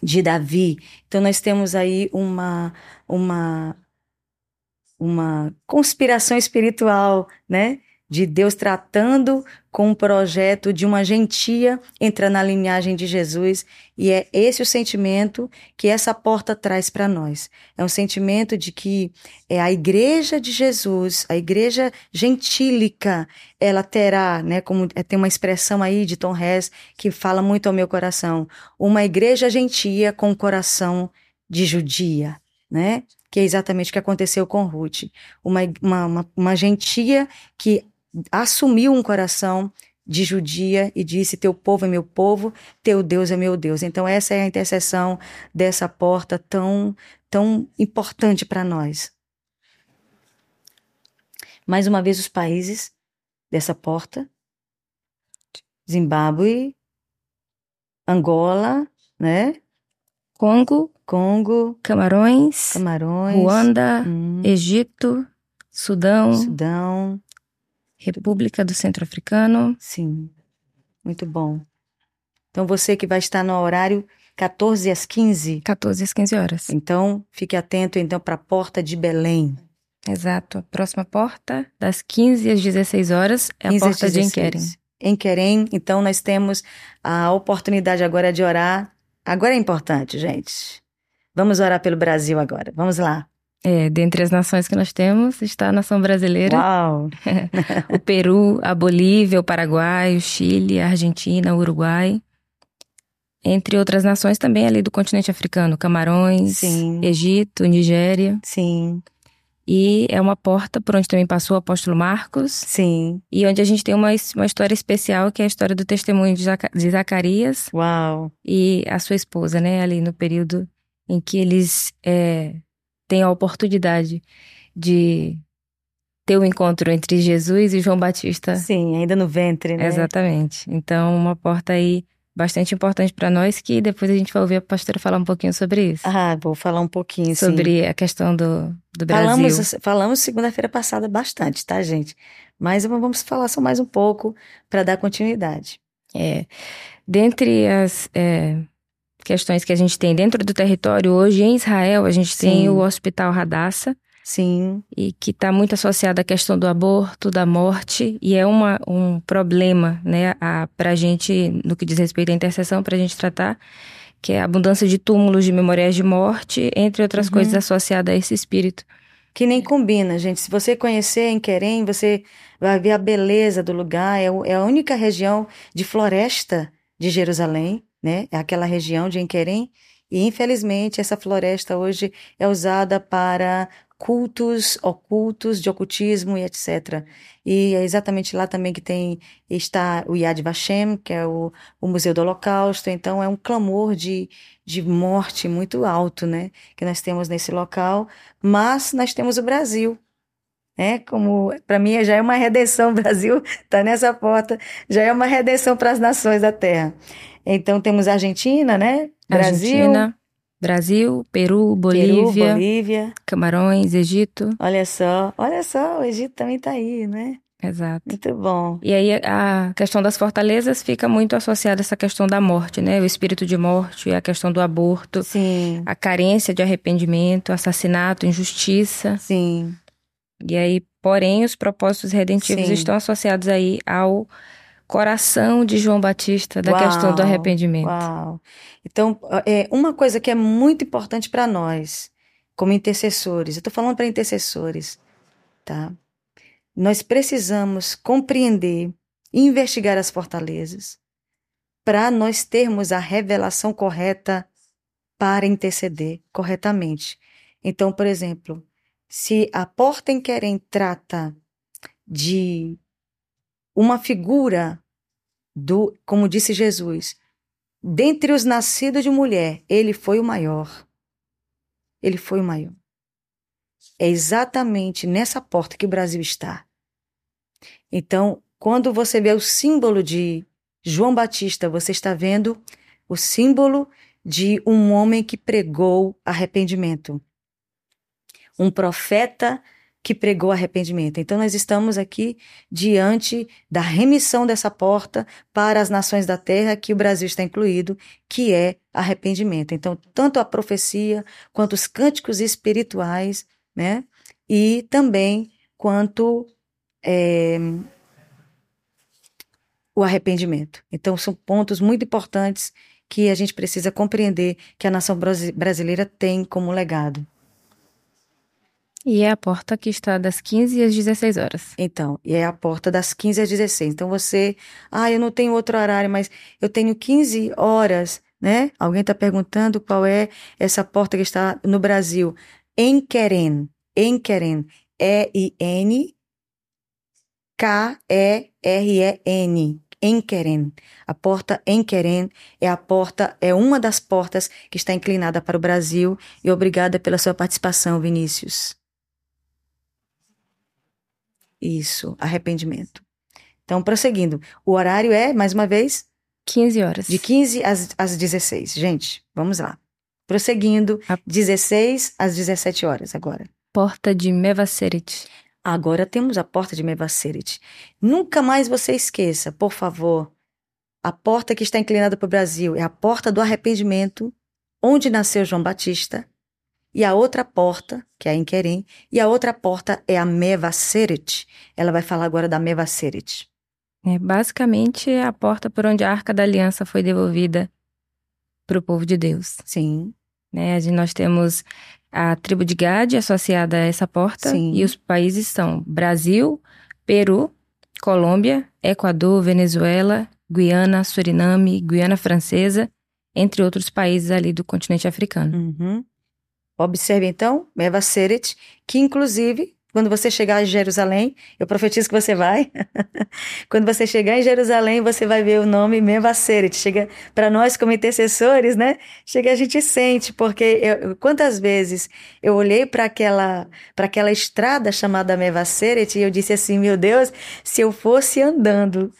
de Davi. Então, nós temos aí uma, uma, uma conspiração espiritual, né? De Deus tratando com um projeto de uma gentia entrar na linhagem de Jesus e é esse o sentimento que essa porta traz para nós. É um sentimento de que é a igreja de Jesus, a igreja gentílica, ela terá, né, como é, tem uma expressão aí de Tom Hess que fala muito ao meu coração, uma igreja gentia com coração de judia, né? que é exatamente o que aconteceu com Ruth. Uma, uma, uma, uma gentia que assumiu um coração de judia e disse: Teu povo é meu povo, teu Deus é meu Deus. Então, essa é a intercessão dessa porta tão, tão importante para nós. Mais uma vez, os países dessa porta: Zimbábue, Angola, né? Congo, Congo, Camarões, Camarões, Ruanda, hum, Egito, Sudão, Sudão, República do Centro Africano. Sim, muito bom. Então você que vai estar no horário 14 às 15? 14 às 15 horas. Então, fique atento então para a porta de Belém. Exato. A próxima porta, das 15 às 16 horas, é a porta de Enquerem. Em Querem, então nós temos a oportunidade agora de orar. Agora é importante, gente. Vamos orar pelo Brasil agora. Vamos lá. É, dentre as nações que nós temos está a nação brasileira. Uau! o Peru, a Bolívia, o Paraguai, o Chile, a Argentina, o Uruguai. Entre outras nações também ali do continente africano, Camarões, Sim. Egito, Nigéria. Sim. E é uma porta por onde também passou o apóstolo Marcos. Sim. E onde a gente tem uma, uma história especial, que é a história do testemunho de, de Zacarias. Uau! E a sua esposa, né? Ali no período em que eles é, têm a oportunidade de ter o um encontro entre Jesus e João Batista. Sim, ainda no ventre, né? Exatamente. Então, uma porta aí bastante importante para nós, que depois a gente vai ouvir a pastora falar um pouquinho sobre isso. Ah, vou falar um pouquinho, Sobre sim. a questão do, do Brasil. Falamos, falamos segunda-feira passada bastante, tá, gente? Mas vamos falar só mais um pouco para dar continuidade. É, dentre as é, questões que a gente tem dentro do território hoje, em Israel, a gente Sim. tem o Hospital Radassa, Sim, e que está muito associada à questão do aborto, da morte, e é uma, um problema, né, para a gente, no que diz respeito à intercessão, para a gente tratar, que é a abundância de túmulos de memoriais de morte, entre outras Uhum. coisas associadas a esse espírito. que nem combina, gente. Se você conhecer em Querem, você vai ver a beleza do lugar. É, é a única região de floresta de Jerusalém, né? É aquela região de Enquerem. E, infelizmente, essa floresta hoje é usada para cultos ocultos, de ocultismo e etc. E é exatamente lá também que tem está o Yad Vashem, que é o, o Museu do Holocausto. Então, é um clamor de, de morte muito alto, né? Que nós temos nesse local. Mas nós temos o Brasil, né? Como para mim já é uma redenção, o Brasil está nessa porta, já é uma redenção para as nações da Terra. Então temos Argentina, né? Brasil, Argentina, Brasil, Peru, Peru, Bolívia, Bolívia. Camarões, Egito. Olha só, olha só, o Egito também está aí, né? Exato. Muito bom. E aí a questão das fortalezas fica muito associada a essa questão da morte, né? O espírito de morte, a questão do aborto, Sim, a carência de arrependimento, assassinato, injustiça. sim, E aí, porém, os propósitos redentivos Sim. estão associados aí ao coração de João Batista da Uau, questão do arrependimento. Uau. Então, é uma coisa que é muito importante para nós, como intercessores. Eu estou falando para intercessores, tá? Nós precisamos compreender e investigar as fortalezas para nós termos a revelação correta para interceder corretamente. Então, por exemplo, se a porta em Querem trata de uma figura do, como disse Jesus, dentre os nascidos de mulher, ele foi o maior. Ele foi o maior. É exatamente nessa porta que o Brasil está. Então, quando você vê o símbolo de João Batista, você está vendo o símbolo de um homem que pregou arrependimento. Um profeta que pregou arrependimento. Então, nós estamos aqui diante da remissão dessa porta para as nações da terra, que o Brasil está incluído, que é arrependimento. Então, tanto a profecia, quanto os cânticos espirituais, né? E também quanto é, o arrependimento. Então, são pontos muito importantes que a gente precisa compreender que a nação brasileira tem como legado. E é a porta que está das 15 às 16 horas. Então, e é a porta das 15 às 16. Então você, ah, eu não tenho outro horário, mas eu tenho 15 horas, né? Alguém está perguntando qual é essa porta que está no Brasil. Enqueren, Enqueren, E-I-N K-E-R-E-N, Enqueren. A porta Enqueren é a porta, é uma das portas que está inclinada para o Brasil e obrigada pela sua participação, Vinícius. Isso, arrependimento. Então, prosseguindo. O horário é, mais uma vez? 15 horas. De 15 às, às 16. Gente, vamos lá. Prosseguindo, a... 16 às 17 horas agora. Porta de Mevaseret. Agora temos a porta de Mevaseret. Nunca mais você esqueça, por favor. a porta que está inclinada para o Brasil é a porta do arrependimento, onde nasceu João Batista, e a outra porta, que é a Inquerem, e a outra porta é a Mevaseret. Ela vai falar agora da Mevaseret. É, basicamente, é a porta por onde a Arca da Aliança foi devolvida para o povo de Deus. Sim. Né? Nós temos a tribo de Gade associada a essa porta, Sim. e os países são Brasil, Peru, Colômbia, Equador, Venezuela, Guiana, Suriname, Guiana Francesa, entre outros países ali do continente africano. Uhum. Observe então, Meva Seret, que inclusive, quando você chegar em Jerusalém, eu profetizo que você vai. quando você chegar em Jerusalém, você vai ver o nome Meva Seret. Chega para nós como intercessores, né? Chega a gente sente, porque eu, quantas vezes eu olhei para aquela para aquela estrada chamada Meva Seret e eu disse assim, meu Deus, se eu fosse andando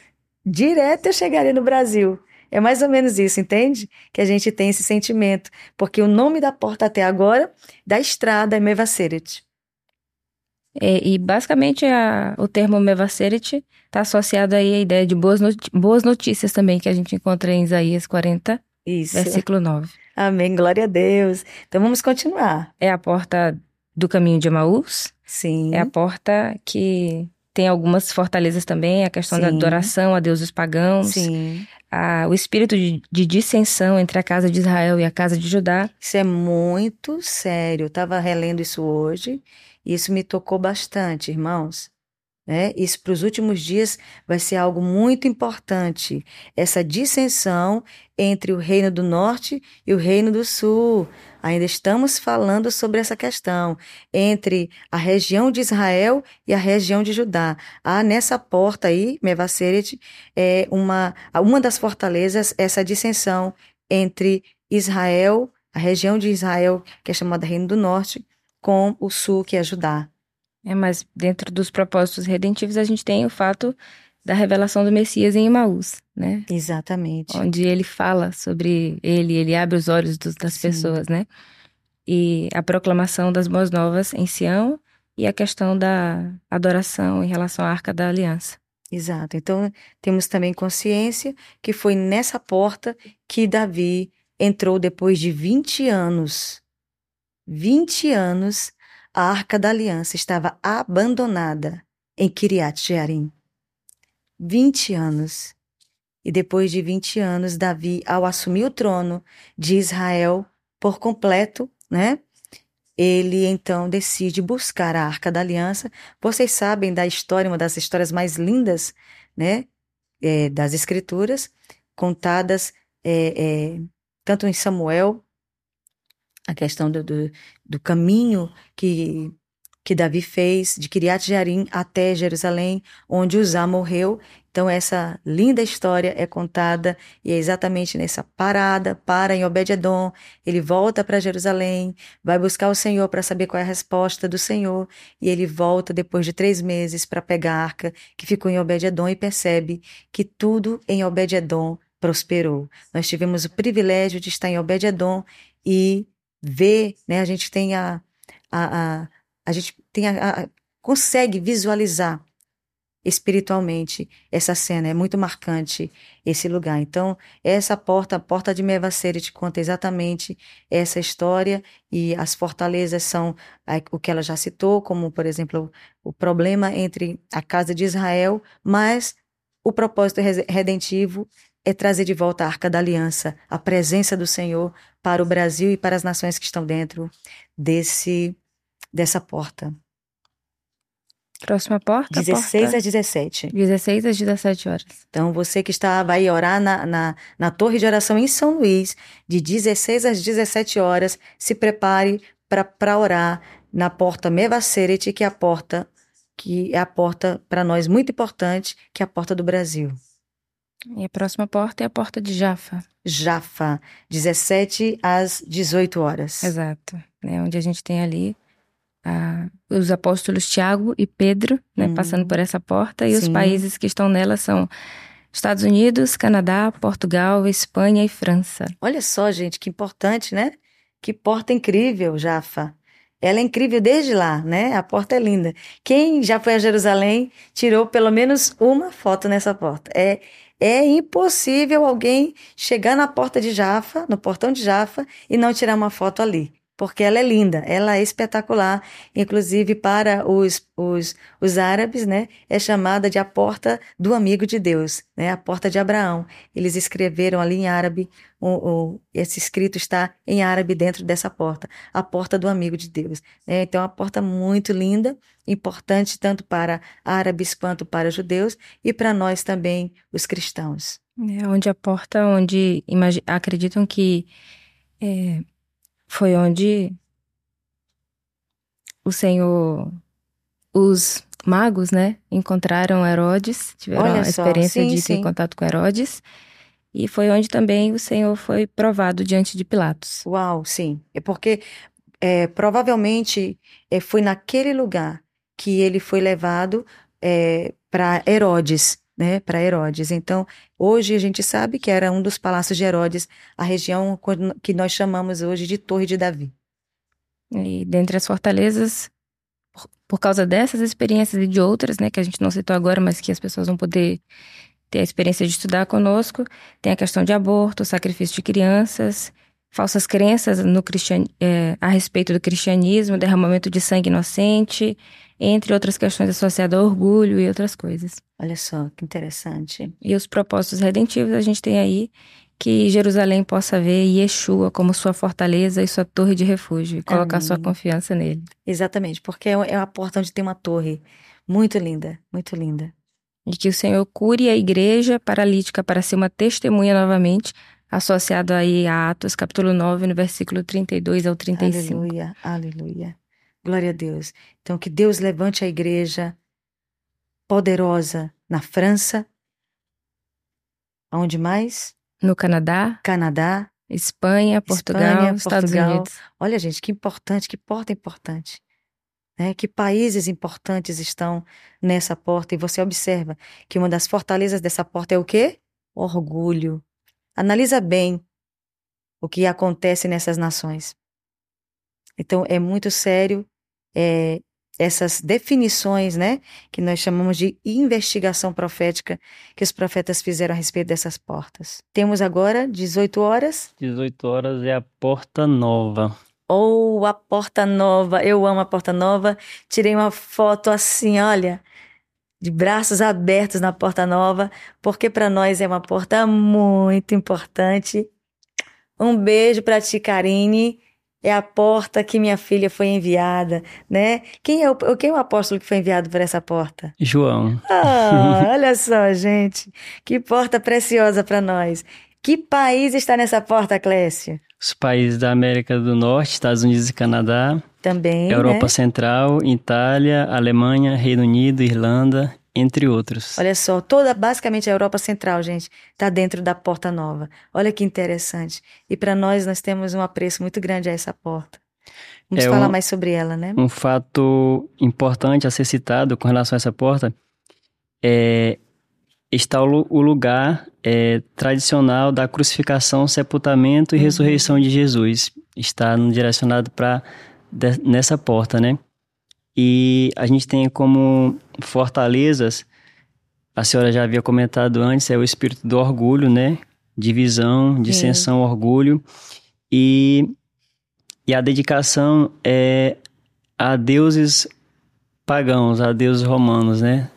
direto eu chegaria no Brasil. É mais ou menos isso, entende? Que a gente tem esse sentimento. Porque o nome da porta até agora, da estrada, é Mevaseret. É, e basicamente a, o termo Mevaseret está associado aí à ideia de boas, not boas notícias também, que a gente encontra em Isaías 40, isso. versículo 9. Amém, glória a Deus. Então vamos continuar. É a porta do caminho de Emaús. Sim. É a porta que tem algumas fortalezas também, a questão Sim. da adoração a deuses pagãos, Sim. A, o espírito de, de dissensão entre a casa de Israel e a casa de Judá. Isso é muito sério. Eu estava relendo isso hoje e isso me tocou bastante, irmãos. Né? Isso para os últimos dias vai ser algo muito importante. Essa dissensão entre o reino do norte e o reino do sul. Ainda estamos falando sobre essa questão entre a região de Israel e a região de Judá. Há nessa porta aí, Mevaseret, é uma, uma das fortalezas, essa dissensão entre Israel, a região de Israel, que é chamada Reino do Norte, com o sul, que é Judá. É, mas dentro dos propósitos redentivos a gente tem o fato da revelação do Messias em Emaús, né? Exatamente. Onde ele fala sobre ele, ele abre os olhos dos, das Sim. pessoas, né? E a proclamação das boas novas em Sião e a questão da adoração em relação à Arca da Aliança. Exato. Então, temos também consciência que foi nessa porta que Davi entrou depois de 20 anos. 20 anos, a Arca da Aliança estava abandonada em Kiriat Jearim. 20 anos. E depois de 20 anos, Davi, ao assumir o trono de Israel por completo, né? Ele então decide buscar a Arca da Aliança. Vocês sabem da história, uma das histórias mais lindas, né? É, das Escrituras, contadas é, é, tanto em Samuel, a questão do, do, do caminho que que Davi fez de Kiriat Jearim até Jerusalém, onde Uzá morreu. Então essa linda história é contada e é exatamente nessa parada, para em Obed-edom, ele volta para Jerusalém, vai buscar o Senhor para saber qual é a resposta do Senhor e ele volta depois de três meses para pegar a arca que ficou em Obed-edom e percebe que tudo em Obed-edom prosperou. Nós tivemos o privilégio de estar em Obed-edom e ver, né, a gente tem a, a, a a gente tem a, a, consegue visualizar espiritualmente essa cena, é muito marcante esse lugar. Então, essa porta, a porta de Mevaseret conta exatamente essa história e as fortalezas são o que ela já citou, como, por exemplo, o problema entre a casa de Israel, mas o propósito redentivo é trazer de volta a Arca da Aliança, a presença do Senhor para o Brasil e para as nações que estão dentro desse dessa porta. Próxima porta? 16 porta... às 17. 16 às 17 horas. Então, você que está, vai orar na, na, na torre de oração em São Luís, de 16 às 17 horas, se prepare para orar na porta Mevaseret, que é a porta que é a porta para nós muito importante, que é a porta do Brasil. E a próxima porta é a porta de Jafa. Jafa, 17 às 18 horas. Exato. É onde a gente tem ali ah, os apóstolos Tiago e Pedro, né, Hum. passando por essa porta, e os Sim. países que estão nela são Estados Unidos, Canadá, Portugal, Espanha e França. Olha só, gente, que importante, né? Que porta incrível, Jafa. Ela é incrível desde lá, né? A porta é linda. Quem já foi a Jerusalém tirou pelo menos uma foto nessa porta. É, É impossível alguém chegar na porta de Jafa, no portão de Jafa, e não tirar uma foto ali porque ela é linda, ela é espetacular. Inclusive, para os, os, os árabes, né, é chamada de a porta do amigo de Deus, né, a porta de Abraão. Eles escreveram ali em árabe, o, o, esse escrito está em árabe dentro dessa porta, a porta do amigo de Deus. Né? Então, é uma porta muito linda, importante tanto para árabes quanto para judeus e para nós também, os cristãos. É onde a porta, onde acreditam que é, foi onde o Senhor, os magos, né, encontraram Herodes, tiveram Olha a experiência sim, de ter contato com Herodes. E foi onde também o Senhor foi provado diante de Pilatos. Uau, sim. É porque é, provavelmente é, foi naquele lugar que ele foi levado é, para Herodes né, para Herodes. Então, hoje a gente sabe que era um dos palácios de Herodes, a região que nós chamamos hoje de Torre de Davi. E dentre as fortalezas, por causa dessas experiências e de outras, né, que a gente não citou agora, mas que as pessoas vão poder ter a experiência de estudar conosco, tem a questão de aborto, sacrifício de crianças, falsas crenças no cristian... É, a respeito do cristianismo, derramamento de sangue inocente, entre outras questões associadas ao orgulho e outras coisas. Olha só, que interessante. E os propósitos redentivos a gente tem aí que Jerusalém possa ver Yeshua como sua fortaleza e sua torre de refúgio e colocar Amém. sua confiança nele. Exatamente, porque é, é a porta onde tem uma torre muito linda, muito linda. E que o Senhor cure a igreja paralítica para ser uma testemunha novamente, associado aí a Atos capítulo 9, no versículo 32 ao 35. Aleluia, aleluia. Glória a Deus. Então, que Deus levante a igreja poderosa na França. Onde mais? No Canadá. Canadá. Espanha, Portugal, Espanha, Estados Portugal. Unidos. Olha, gente, que importante, que porta importante. Né? Que países importantes estão nessa porta. E você observa que uma das fortalezas dessa porta é o quê? Orgulho. Analisa bem o que acontece nessas nações. Então, é muito sério é, essas definições, né, que nós chamamos de investigação profética que os profetas fizeram a respeito dessas portas. Temos agora 18 horas. 18 horas é a porta nova. Ou oh, a porta nova. Eu amo a porta nova. Tirei uma foto assim, olha, de braços abertos na porta nova, porque para nós é uma porta muito importante. Um beijo para ti, Karine é a porta que minha filha foi enviada, né? Quem é o, quem é o apóstolo que foi enviado por essa porta? João. Ah, olha só, gente. Que porta preciosa para nós. Que país está nessa porta, Clécia? Os países da América do Norte, Estados Unidos e Canadá. Também. Europa né? Central, Itália, Alemanha, Reino Unido, Irlanda entre outros. Olha só, toda basicamente a Europa Central, gente, está dentro da Porta Nova. Olha que interessante. E para nós, nós temos um apreço muito grande a essa porta. Vamos é falar um, mais sobre ela, né? Um fato importante a ser citado com relação a essa porta é está o, o lugar é, tradicional da crucificação, sepultamento e uhum. ressurreição de Jesus. Está direcionado para nessa porta, né? E a gente tem como fortalezas, a senhora já havia comentado antes, é o espírito do orgulho, né? Divisão, dissensão, orgulho. E, e a dedicação é a deuses pagãos, a deuses romanos, né?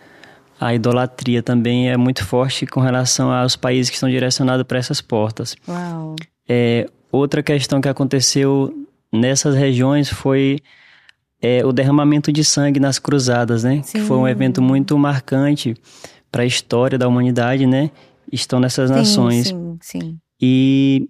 A idolatria também é muito forte com relação aos países que estão direcionados para essas portas. Uau. É, outra questão que aconteceu nessas regiões foi é, o derramamento de sangue nas cruzadas, né? Sim. Que foi um evento muito marcante para a história da humanidade, né? Estão nessas sim, nações. Sim, sim. E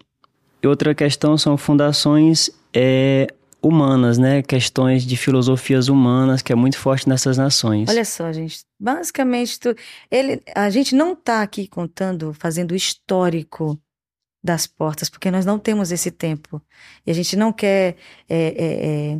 outra questão são fundações é, humanas, né? Questões de filosofias humanas, que é muito forte nessas nações. Olha só, gente. Basicamente, tu, ele, a gente não está aqui contando, fazendo histórico das portas, porque nós não temos esse tempo. E a gente não quer é, é, é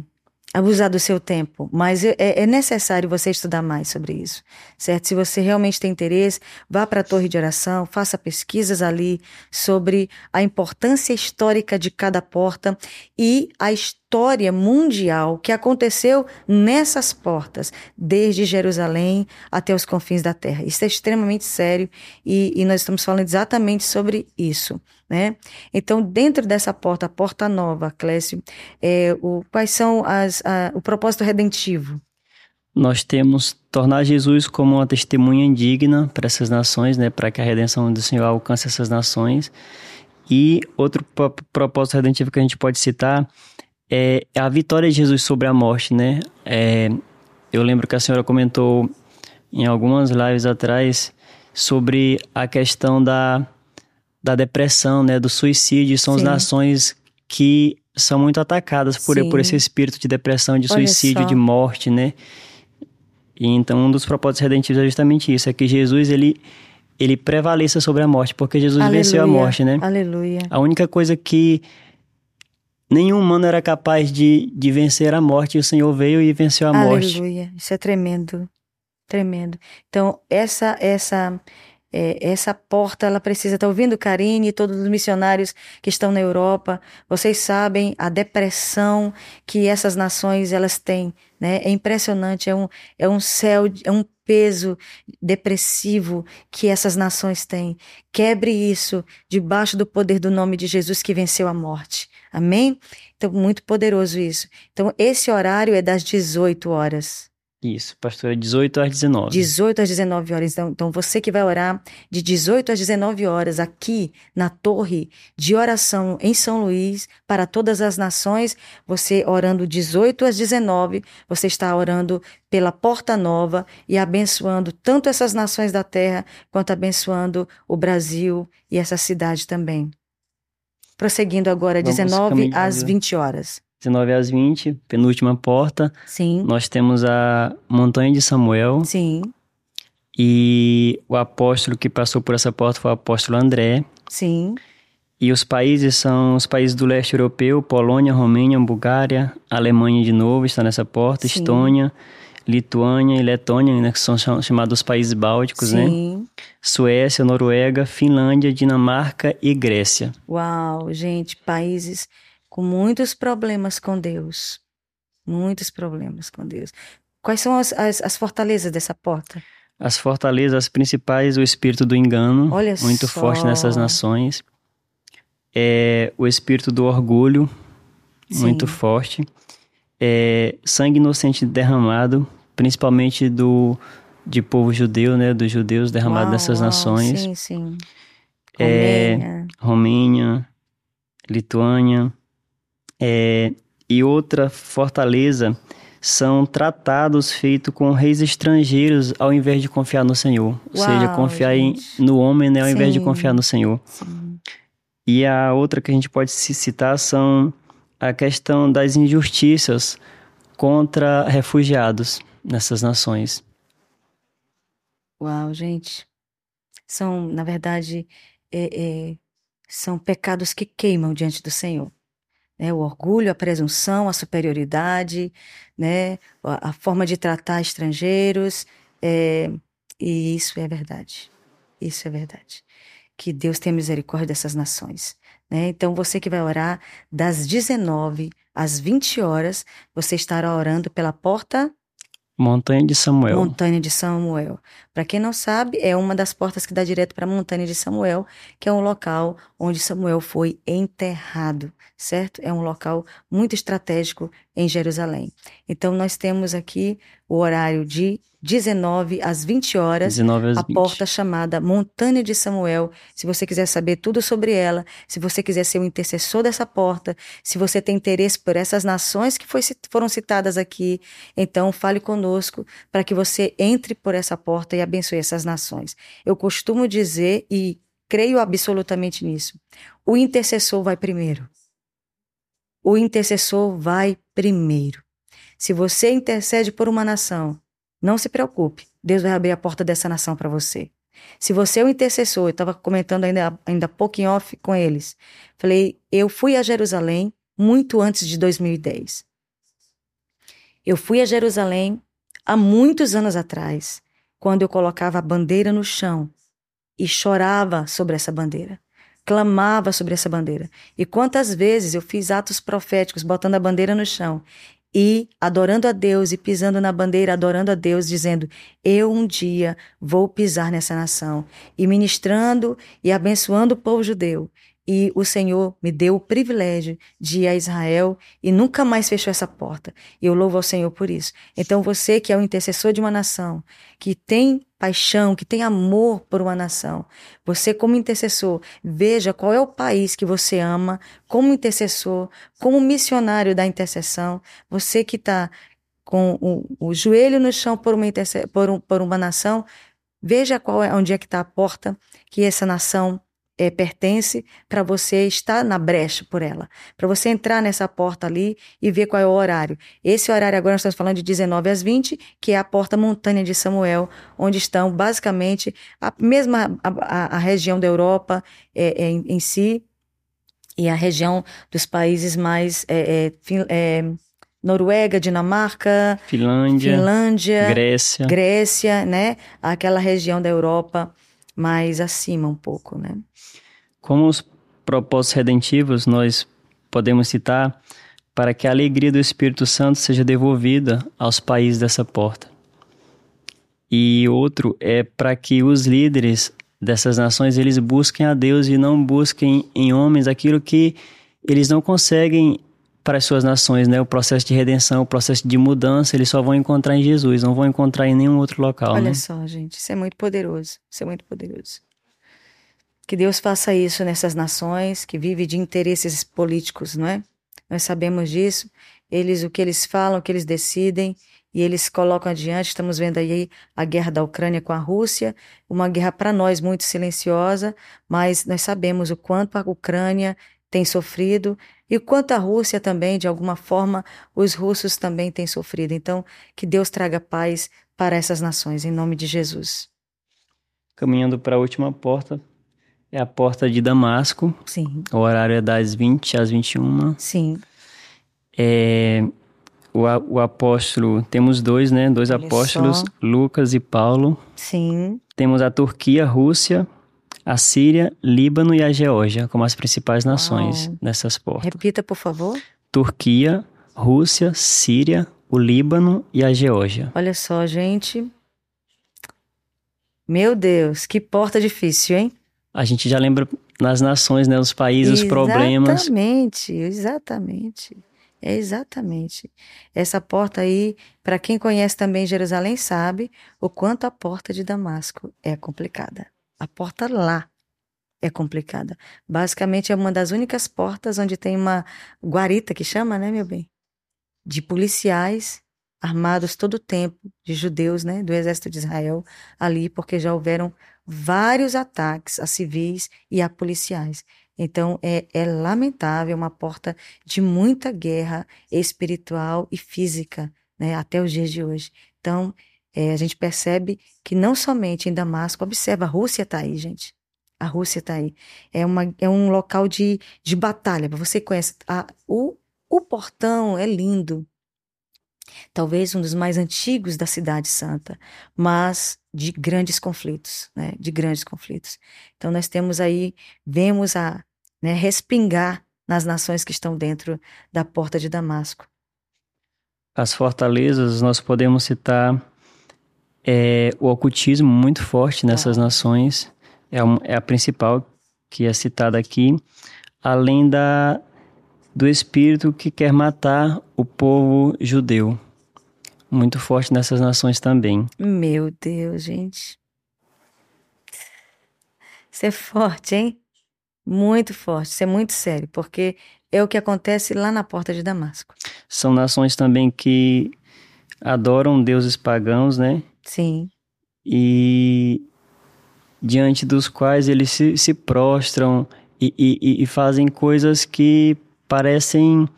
abusar do seu tempo, mas é, é, necessário você estudar mais sobre isso, certo? Se você realmente tem interesse, vá para a torre de oração, faça pesquisas ali sobre a importância histórica de cada porta e a história história mundial que aconteceu nessas portas, desde Jerusalém até os confins da terra. Isso é extremamente sério e, e nós estamos falando exatamente sobre isso. Né? Então, dentro dessa porta, a porta nova, Clécio, é, o, quais são as, a, o propósito redentivo? Nós temos tornar Jesus como uma testemunha digna para essas nações, né, para que a redenção do Senhor alcance essas nações. E outro propósito redentivo que a gente pode citar é a vitória de Jesus sobre a morte, né? É, eu lembro que a senhora comentou em algumas lives atrás sobre a questão da, da depressão, né, do suicídio. São Sim. as nações que são muito atacadas por, por esse espírito de depressão, de suicídio, de morte, né? E então um dos propósitos redentivos é justamente isso, é que Jesus ele ele prevaleça sobre a morte, porque Jesus Aleluia. venceu a morte, né? Aleluia. A única coisa que nenhum humano era capaz de, de vencer a morte, e o Senhor veio e venceu a Aleluia. morte. Aleluia. Isso é tremendo. Tremendo. Então, essa essa é, essa porta ela precisa tá ouvindo Karine e todos os missionários que estão na Europa vocês sabem a depressão que essas nações elas têm né é impressionante é um é um céu é um peso depressivo que essas nações têm quebre isso debaixo do poder do nome de Jesus que venceu a morte amém então muito poderoso isso então esse horário é das 18 horas isso, pastora, 18 às 19. 18 às 19 horas. Então, então, você que vai orar de 18 às 19 horas aqui na torre de oração em São Luís para todas as nações, você orando 18 às 19, você está orando pela porta nova e abençoando tanto essas nações da terra quanto abençoando o Brasil e essa cidade também. Prosseguindo agora, Vamos 19 às 20 horas. 19 às 20, penúltima porta. Sim. Nós temos a Montanha de Samuel. Sim. E o apóstolo que passou por essa porta foi o apóstolo André. Sim. E os países são os países do leste europeu, Polônia, Romênia, Bulgária, Alemanha de novo está nessa porta, Sim. Estônia, Lituânia e Letônia, né, que são chamados países bálticos, né? Sim. né? Suécia, Noruega, Finlândia, Dinamarca e Grécia. Uau, gente, países com muitos problemas com Deus. Muitos problemas com Deus. Quais são as, as, as fortalezas dessa porta? As fortalezas principais, o espírito do engano, Olha muito só. forte nessas nações. É o espírito do orgulho, Sim. muito forte. É, sangue inocente derramado, principalmente do de povo judeu, né, dos judeus derramado uau, nessas uau, nações. Sim, sim. É, Romênia, Lituânia, é, e outra fortaleza são tratados feitos com reis estrangeiros ao invés de confiar no Senhor. Ou Uau, seja, confiar em, no homem né, ao Sim. invés de confiar no Senhor. Sim. E a outra que a gente pode citar são a questão das injustiças contra refugiados nessas nações. Uau, gente. São, na verdade, é, é, são pecados que queimam diante do Senhor né, o orgulho, a presunção, a superioridade, né, a, a forma de tratar estrangeiros, é, e isso é verdade. Isso é verdade. Que Deus tenha misericórdia dessas nações. Né? Então, você que vai orar das 19 às 20 horas, você estará orando pela porta Montanha de Samuel. Montanha de Samuel. Para quem não sabe, é uma das portas que dá direto para a Montanha de Samuel, que é um local onde Samuel foi enterrado, certo? É um local muito estratégico em Jerusalém. Então nós temos aqui o horário de 19 às 20 horas, 19 às a 20. porta chamada Montanha de Samuel. Se você quiser saber tudo sobre ela, se você quiser ser o intercessor dessa porta, se você tem interesse por essas nações que foi, foram citadas aqui, então fale conosco para que você entre por essa porta e abençoe essas nações. Eu costumo dizer e creio absolutamente nisso. O intercessor vai primeiro. O intercessor vai primeiro. Se você intercede por uma nação, não se preocupe, Deus vai abrir a porta dessa nação para você. Se você é o intercessor, eu estava comentando ainda, ainda pouco em off com eles. Falei, eu fui a Jerusalém muito antes de 2010. Eu fui a Jerusalém há muitos anos atrás, quando eu colocava a bandeira no chão e chorava sobre essa bandeira. clamava sobre essa bandeira. E quantas vezes eu fiz atos proféticos botando a bandeira no chão e adorando a Deus e pisando na bandeira, adorando a Deus, dizendo: Eu um dia vou pisar nessa nação, e ministrando e abençoando o povo judeu. E o Senhor me deu o privilégio de ir a Israel e nunca mais fechou essa porta. E eu louvo ao Senhor por isso. Então, você que é o intercessor de uma nação, que tem paixão, que tem amor por uma nação, você, como intercessor, veja qual é o país que você ama, como intercessor, como missionário da intercessão, você que está com o, o, joelho no chão por uma, por, um, por uma nação, veja qual é, onde é que está a porta que essa nação é, pertence para você estar na brecha por ela, para você entrar nessa porta ali e ver qual é o horário. Esse horário agora nós estamos falando de 19 às 20, que é a porta montanha de Samuel, onde estão basicamente a mesma a, a, a região da Europa é, é, em, em, si e a região dos países mais é, é, é, Noruega, Dinamarca, Finlândia, Finlândia, Grécia, Grécia, né? Aquela região da Europa mais acima um pouco, né? Como os propósitos redentivos nós podemos citar para que a alegria do Espírito Santo seja devolvida aos países dessa porta. E outro é para que os líderes dessas nações eles busquem a Deus e não busquem em homens aquilo que eles não conseguem para as suas nações, né? O processo de redenção, o processo de mudança, eles só vão encontrar em Jesus, não vão encontrar em nenhum outro local. Olha né? só, gente, isso é muito poderoso. Isso é muito poderoso. Que Deus faça isso nessas nações que vivem de interesses políticos, não é? Nós sabemos disso. Eles, o que eles falam, o que eles decidem, e eles colocam adiante. Estamos vendo aí a guerra da Ucrânia com a Rússia, uma guerra para nós muito silenciosa, mas nós sabemos o quanto a Ucrânia tem sofrido e quanto à Rússia também, de alguma forma, os russos também têm sofrido. Então, que Deus traga paz para essas nações, em nome de Jesus. Caminhando para a última porta, é a porta de Damasco. Sim. O horário é das 20 às 21. Sim. É, o, o apóstolo, temos dois, né? Dois Olha apóstolos, só. Lucas e Paulo. Sim. Temos a Turquia, a Rússia, a Síria, Líbano e a Geórgia como as principais nações Uau. nessas portas. Repita, por favor. Turquia, Rússia, Síria, o Líbano e a Geórgia. Olha só, gente. Meu Deus, que porta difícil, hein? A gente já lembra nas nações, né, países, exatamente, os problemas. Exatamente, exatamente. É exatamente. Essa porta aí, para quem conhece também Jerusalém, sabe o quanto a porta de Damasco é complicada. A porta lá é complicada. Basicamente é uma das únicas portas onde tem uma guarita que chama, né, meu bem? De policiais armados todo o tempo, de judeus, né, do exército de Israel ali, porque já houveram vários ataques a civis e a policiais. Então é, é lamentável, uma porta de muita guerra espiritual e física, né, até os dias de hoje. Então é, a gente percebe que não somente em Damasco, observa, a Rússia está aí, gente. A Rússia está aí. É, uma, é um local de, de batalha. Você conhece. A, o, o portão é lindo. Talvez um dos mais antigos da Cidade Santa, mas de grandes conflitos, né? De grandes conflitos. Então nós temos aí, vemos a né, respingar nas nações que estão dentro da porta de Damasco. As fortalezas nós podemos citar é, o ocultismo muito forte nessas nações, é, é a principal que é citada aqui, além da, do espírito que quer matar o povo judeu. Muito forte nessas nações também. Meu Deus, gente. Isso é forte, hein? Muito forte, isso é muito sério, porque é o que acontece lá na porta de Damasco. São nações também que adoram deuses pagãos, né? Sim. E diante dos quais eles se, se prostram e, e, e fazem coisas que parecem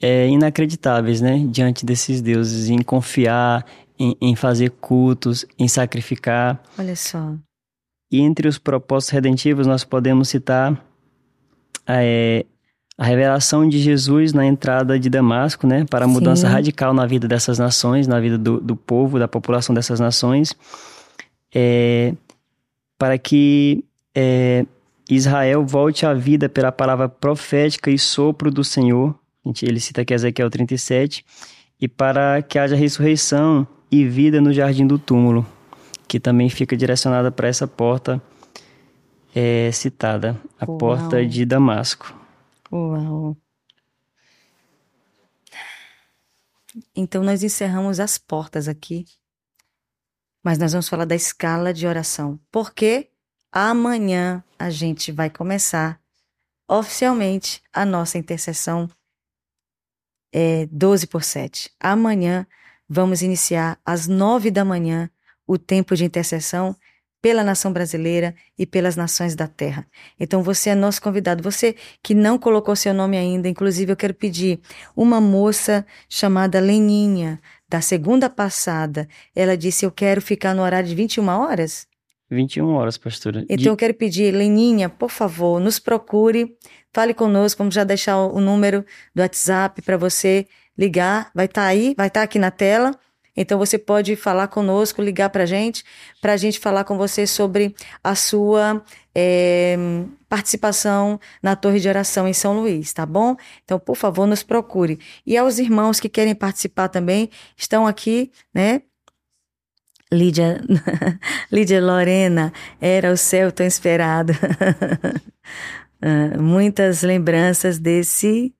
é, inacreditáveis, né? Diante desses deuses, em confiar, em, em fazer cultos, em sacrificar. Olha só. E entre os propósitos redentivos, nós podemos citar é, a revelação de Jesus na entrada de Damasco, né, para a mudança Sim. radical na vida dessas nações, na vida do, do povo, da população dessas nações, é, para que é, Israel volte à vida pela palavra profética e sopro do Senhor. Ele cita aqui Ezequiel 37. E para que haja ressurreição e vida no jardim do túmulo, que também fica direcionada para essa porta é, citada, a Uau. porta de Damasco. Uau! Então nós encerramos as portas aqui, mas nós vamos falar da escala de oração, porque amanhã a gente vai começar oficialmente a nossa intercessão é, 12 por 7. Amanhã vamos iniciar às 9 da manhã o tempo de intercessão pela nação brasileira e pelas nações da terra. Então você é nosso convidado. Você que não colocou seu nome ainda, inclusive eu quero pedir uma moça chamada Leninha, da segunda passada, ela disse: Eu quero ficar no horário de 21 horas. 21 horas, pastora. Então de... eu quero pedir, Leninha, por favor, nos procure, fale conosco, vamos já deixar o número do WhatsApp para você ligar, vai estar tá aí, vai estar tá aqui na tela. Então você pode falar conosco, ligar para a gente, para a gente falar com você sobre a sua é, participação na Torre de Oração em São Luís, tá bom? Então, por favor, nos procure. E aos irmãos que querem participar também, estão aqui, né? Lídia, Lídia Lorena, era o céu tão esperado. Ah, muitas lembranças desse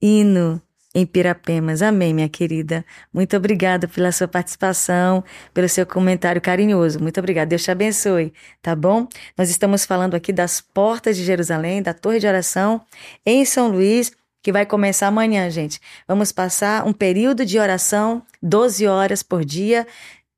hino em Pirapemas. Amém, minha querida. Muito obrigada pela sua participação, pelo seu comentário carinhoso. Muito obrigada. Deus te abençoe, tá bom? Nós estamos falando aqui das portas de Jerusalém, da Torre de Oração em São Luís, que vai começar amanhã, gente. Vamos passar um período de oração, 12 horas por dia,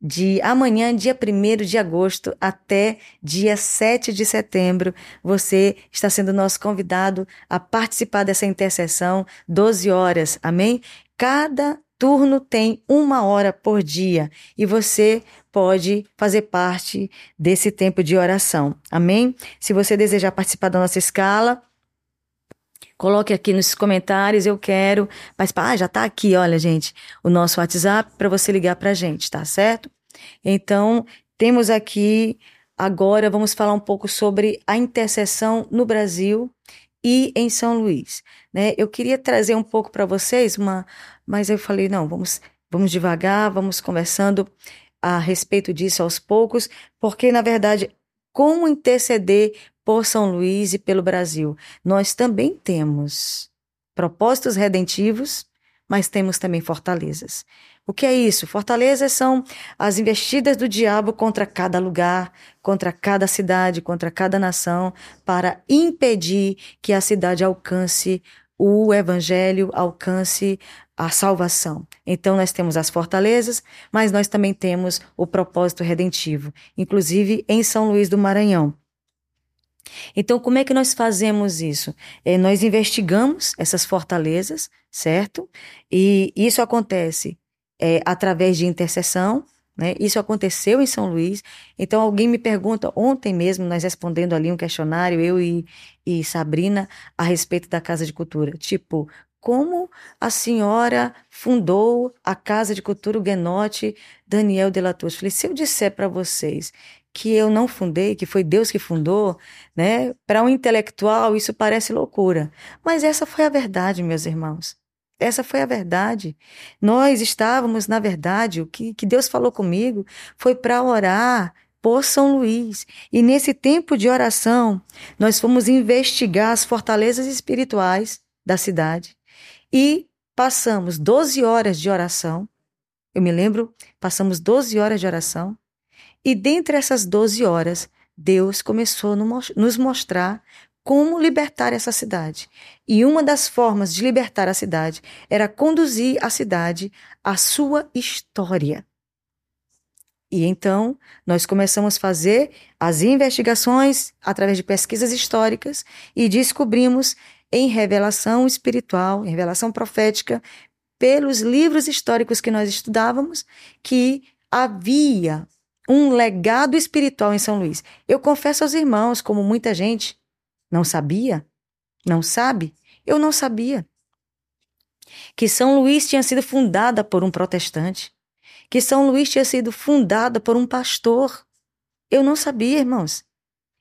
de amanhã, dia 1 de agosto, até dia 7 de setembro. Você está sendo nosso convidado a participar dessa intercessão, 12 horas, amém? Cada turno tem uma hora por dia e você pode fazer parte desse tempo de oração, amém? Se você desejar participar da nossa escala, Coloque aqui nos comentários, eu quero participar. Ah, já está aqui, olha, gente, o nosso WhatsApp para você ligar para a gente, tá certo? Então, temos aqui, agora, vamos falar um pouco sobre a intercessão no Brasil e em São Luís. Né? Eu queria trazer um pouco para vocês, uma, mas eu falei, não, vamos, vamos devagar, vamos conversando a respeito disso aos poucos, porque, na verdade, como interceder por São Luís e pelo Brasil. Nós também temos propósitos redentivos, mas temos também fortalezas. O que é isso? Fortalezas são as investidas do diabo contra cada lugar, contra cada cidade, contra cada nação, para impedir que a cidade alcance o evangelho, alcance a salvação. Então, nós temos as fortalezas, mas nós também temos o propósito redentivo, inclusive em São Luís do Maranhão. Então, como é que nós fazemos isso? É, nós investigamos essas fortalezas, certo? E isso acontece é, através de intercessão. Né? Isso aconteceu em São Luís. Então, alguém me pergunta, ontem mesmo, nós respondendo ali um questionário, eu e, e Sabrina, a respeito da Casa de Cultura. Tipo, como a senhora fundou a Casa de Cultura Huguenote Daniel de la? Falei, se eu disser para vocês que eu não fundei, que foi Deus que fundou, né? Para um intelectual isso parece loucura, mas essa foi a verdade, meus irmãos. Essa foi a verdade. Nós estávamos, na verdade, o que, que Deus falou comigo foi para orar por São Luís. E nesse tempo de oração, nós fomos investigar as fortalezas espirituais da cidade e passamos 12 horas de oração. Eu me lembro, passamos 12 horas de oração e dentre essas 12 horas, Deus começou a nos mostrar como libertar essa cidade. E uma das formas de libertar a cidade era conduzir a cidade à sua história. E então nós começamos a fazer as investigações através de pesquisas históricas e descobrimos em revelação espiritual, em revelação profética, pelos livros históricos que nós estudávamos, que havia um legado espiritual em São Luís. Eu confesso aos irmãos, como muita gente não sabia, não sabe, eu não sabia. Que São Luís tinha sido fundada por um protestante, que São Luís tinha sido fundada por um pastor. Eu não sabia, irmãos.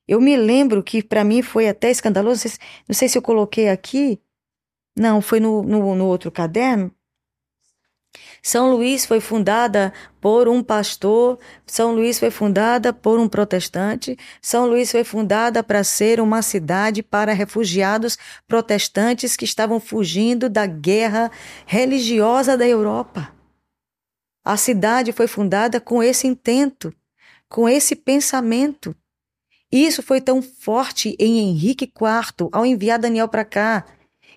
Eu me lembro que para mim foi até escandaloso, não sei, se, eu coloquei aqui, não, foi no, no, no outro caderno, são Luís foi fundada por um pastor, São Luís foi fundada por um protestante, São Luís foi fundada para ser uma cidade para refugiados protestantes que estavam fugindo da guerra religiosa da Europa. A cidade foi fundada com esse intento, com esse pensamento. Isso foi tão forte em Henrique IV, ao enviar Daniel para cá,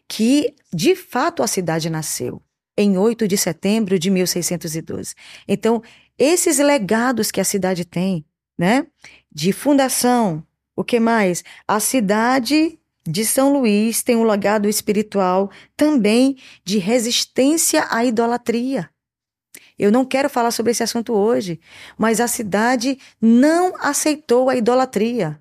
que de fato a cidade nasceu em 8 de setembro de 1612. Então, esses legados que a cidade tem, né? De fundação, o que mais? A cidade de São Luís tem um legado espiritual também de resistência à idolatria. Eu não quero falar sobre esse assunto hoje, mas a cidade não aceitou a idolatria.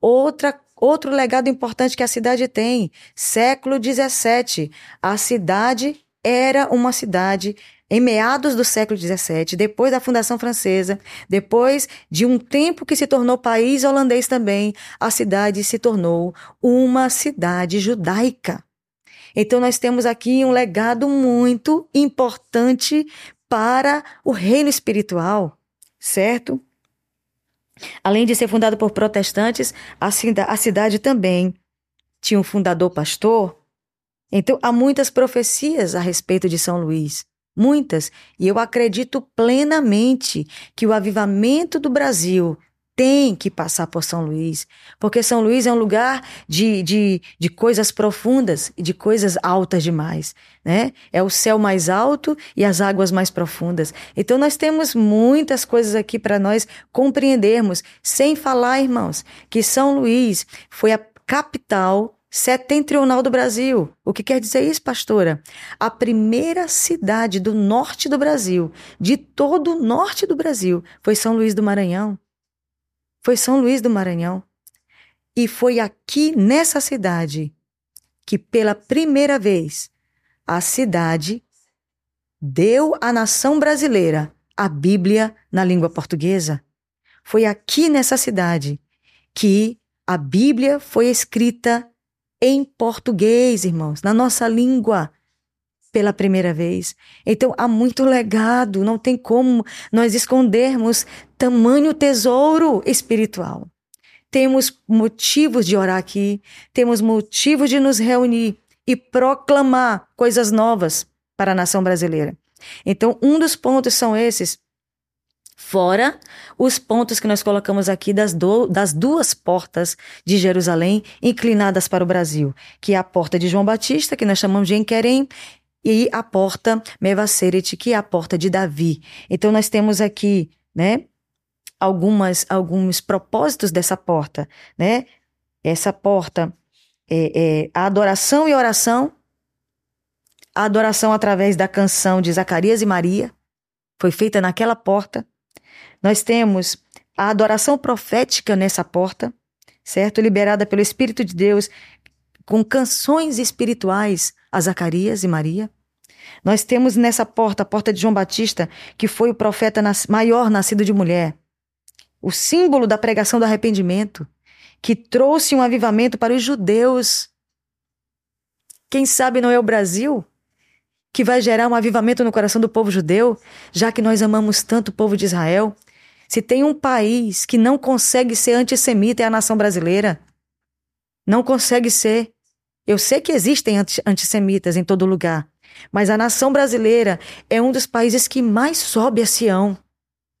Outra Outro legado importante que a cidade tem, século XVII, a cidade era uma cidade em meados do século XVII, depois da fundação francesa, depois de um tempo que se tornou país holandês também, a cidade se tornou uma cidade judaica. Então nós temos aqui um legado muito importante para o reino espiritual, certo? Além de ser fundado por protestantes, a cidade também tinha um fundador pastor então, há muitas profecias a respeito de São Luís. Muitas. E eu acredito plenamente que o avivamento do Brasil tem que passar por São Luís, porque São Luís é um lugar de, de, de coisas profundas e de coisas altas demais, né? É o céu mais alto e as águas mais profundas. Então nós temos muitas coisas aqui para nós compreendermos, sem falar, irmãos, que São Luís foi a capital setentrional do Brasil. O que quer dizer isso, pastora? A primeira cidade do norte do Brasil, de todo o norte do Brasil, foi São Luís do Maranhão. Foi São Luís do Maranhão. E foi aqui nessa cidade que, pela primeira vez, a cidade deu à nação brasileira a Bíblia na língua portuguesa. Foi aqui nessa cidade que a Bíblia foi escrita em português, irmãos, na nossa língua, pela primeira vez. Então há muito legado, não tem como nós escondermos tamanho tesouro espiritual. Temos motivos de orar aqui, temos motivos de nos reunir e proclamar coisas novas para a nação brasileira. Então, um dos pontos são esses Fora os pontos que nós colocamos aqui das, do, das duas portas de Jerusalém inclinadas para o Brasil, que é a porta de João Batista, que nós chamamos de Enquerem, e a porta Mevaseret, que é a porta de Davi. Então nós temos aqui, né, algumas alguns propósitos dessa porta, né? Essa porta é, é a adoração e oração, a adoração através da canção de Zacarias e Maria, foi feita naquela porta. Nós temos a adoração profética nessa porta, certo? Liberada pelo Espírito de Deus com canções espirituais a Zacarias e Maria. Nós temos nessa porta, a porta de João Batista, que foi o profeta maior nascido de mulher, o símbolo da pregação do arrependimento, que trouxe um avivamento para os judeus. Quem sabe não é o Brasil que vai gerar um avivamento no coração do povo judeu, já que nós amamos tanto o povo de Israel se tem um país que não consegue ser antissemita é a nação brasileira. Não consegue ser. Eu sei que existem antissemitas em todo lugar, mas a nação brasileira é um dos países que mais sobe a Sião,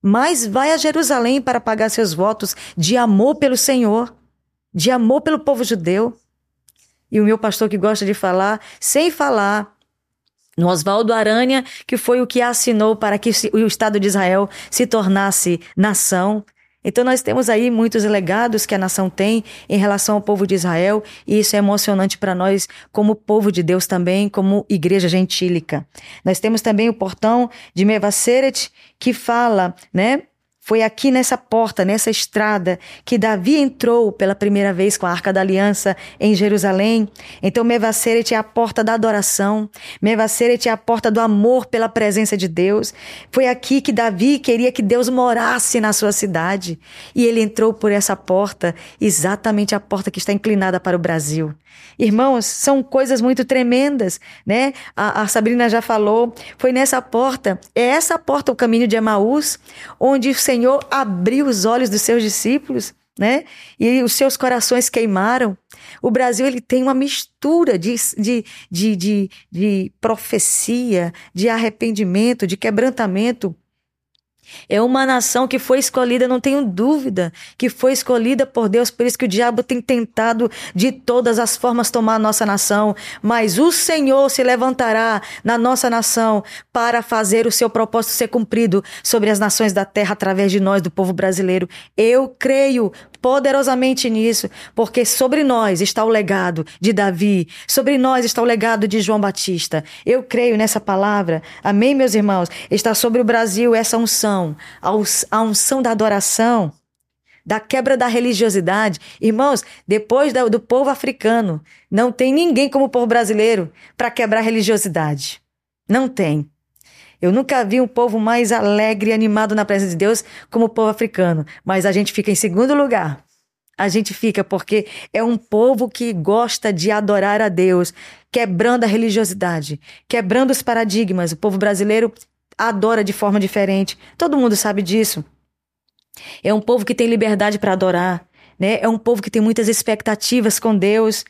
mais vai a Jerusalém para pagar seus votos de amor pelo Senhor, de amor pelo povo judeu. E o meu pastor que gosta de falar, sem falar, no Oswaldo Aranha, que foi o que assinou para que o Estado de Israel se tornasse nação. Então nós temos aí muitos legados que a nação tem em relação ao povo de Israel, e isso é emocionante para nós como povo de Deus também, como igreja gentílica. Nós temos também o portão de Mevaseret, que fala, né, Foi aqui nessa porta, nessa estrada, que Davi entrou pela primeira vez com a Arca da Aliança em Jerusalém. Então, Mevaseret é a porta da adoração. Mevaseret é a porta do amor pela presença de Deus. Foi aqui que Davi queria que Deus morasse na sua cidade. E ele entrou por essa porta, exatamente a porta que está inclinada para o Brasil. Irmãos, são coisas muito tremendas, né? A, a Sabrina já falou. Foi nessa porta, é essa porta o caminho de Emaús, onde o Senhor Senhor abriu os olhos dos seus discípulos, né? E os seus corações queimaram. O Brasil ele tem uma mistura de, de, de, de, de profecia, de arrependimento, de quebrantamento é uma nação que foi escolhida, não tenho dúvida, que foi escolhida por Deus, por isso que o diabo tem tentado de todas as formas tomar a nossa nação, mas o Senhor se levantará na nossa nação para fazer o seu propósito ser cumprido sobre as nações da terra através de nós, do povo brasileiro. Eu creio poderosamente nisso, porque sobre nós está o legado de Davi, sobre nós está o legado de João Batista. Eu creio nessa palavra. Amém, meus irmãos? Está sobre o Brasil essa unção, a unção da adoração da quebra da religiosidade. Irmãos, depois do, povo africano, não tem ninguém como o povo brasileiro para quebrar a religiosidade. Não tem. Eu nunca vi um povo mais alegre e animado na presença de Deus como o povo africano, mas a gente fica em segundo lugar. A gente fica porque é um povo que gosta de adorar a Deus, quebrando a religiosidade, quebrando os paradigmas. O povo brasileiro adora de forma diferente. Todo mundo sabe disso. É um povo que tem liberdade para adorar, né? É um povo que tem muitas expectativas com Deus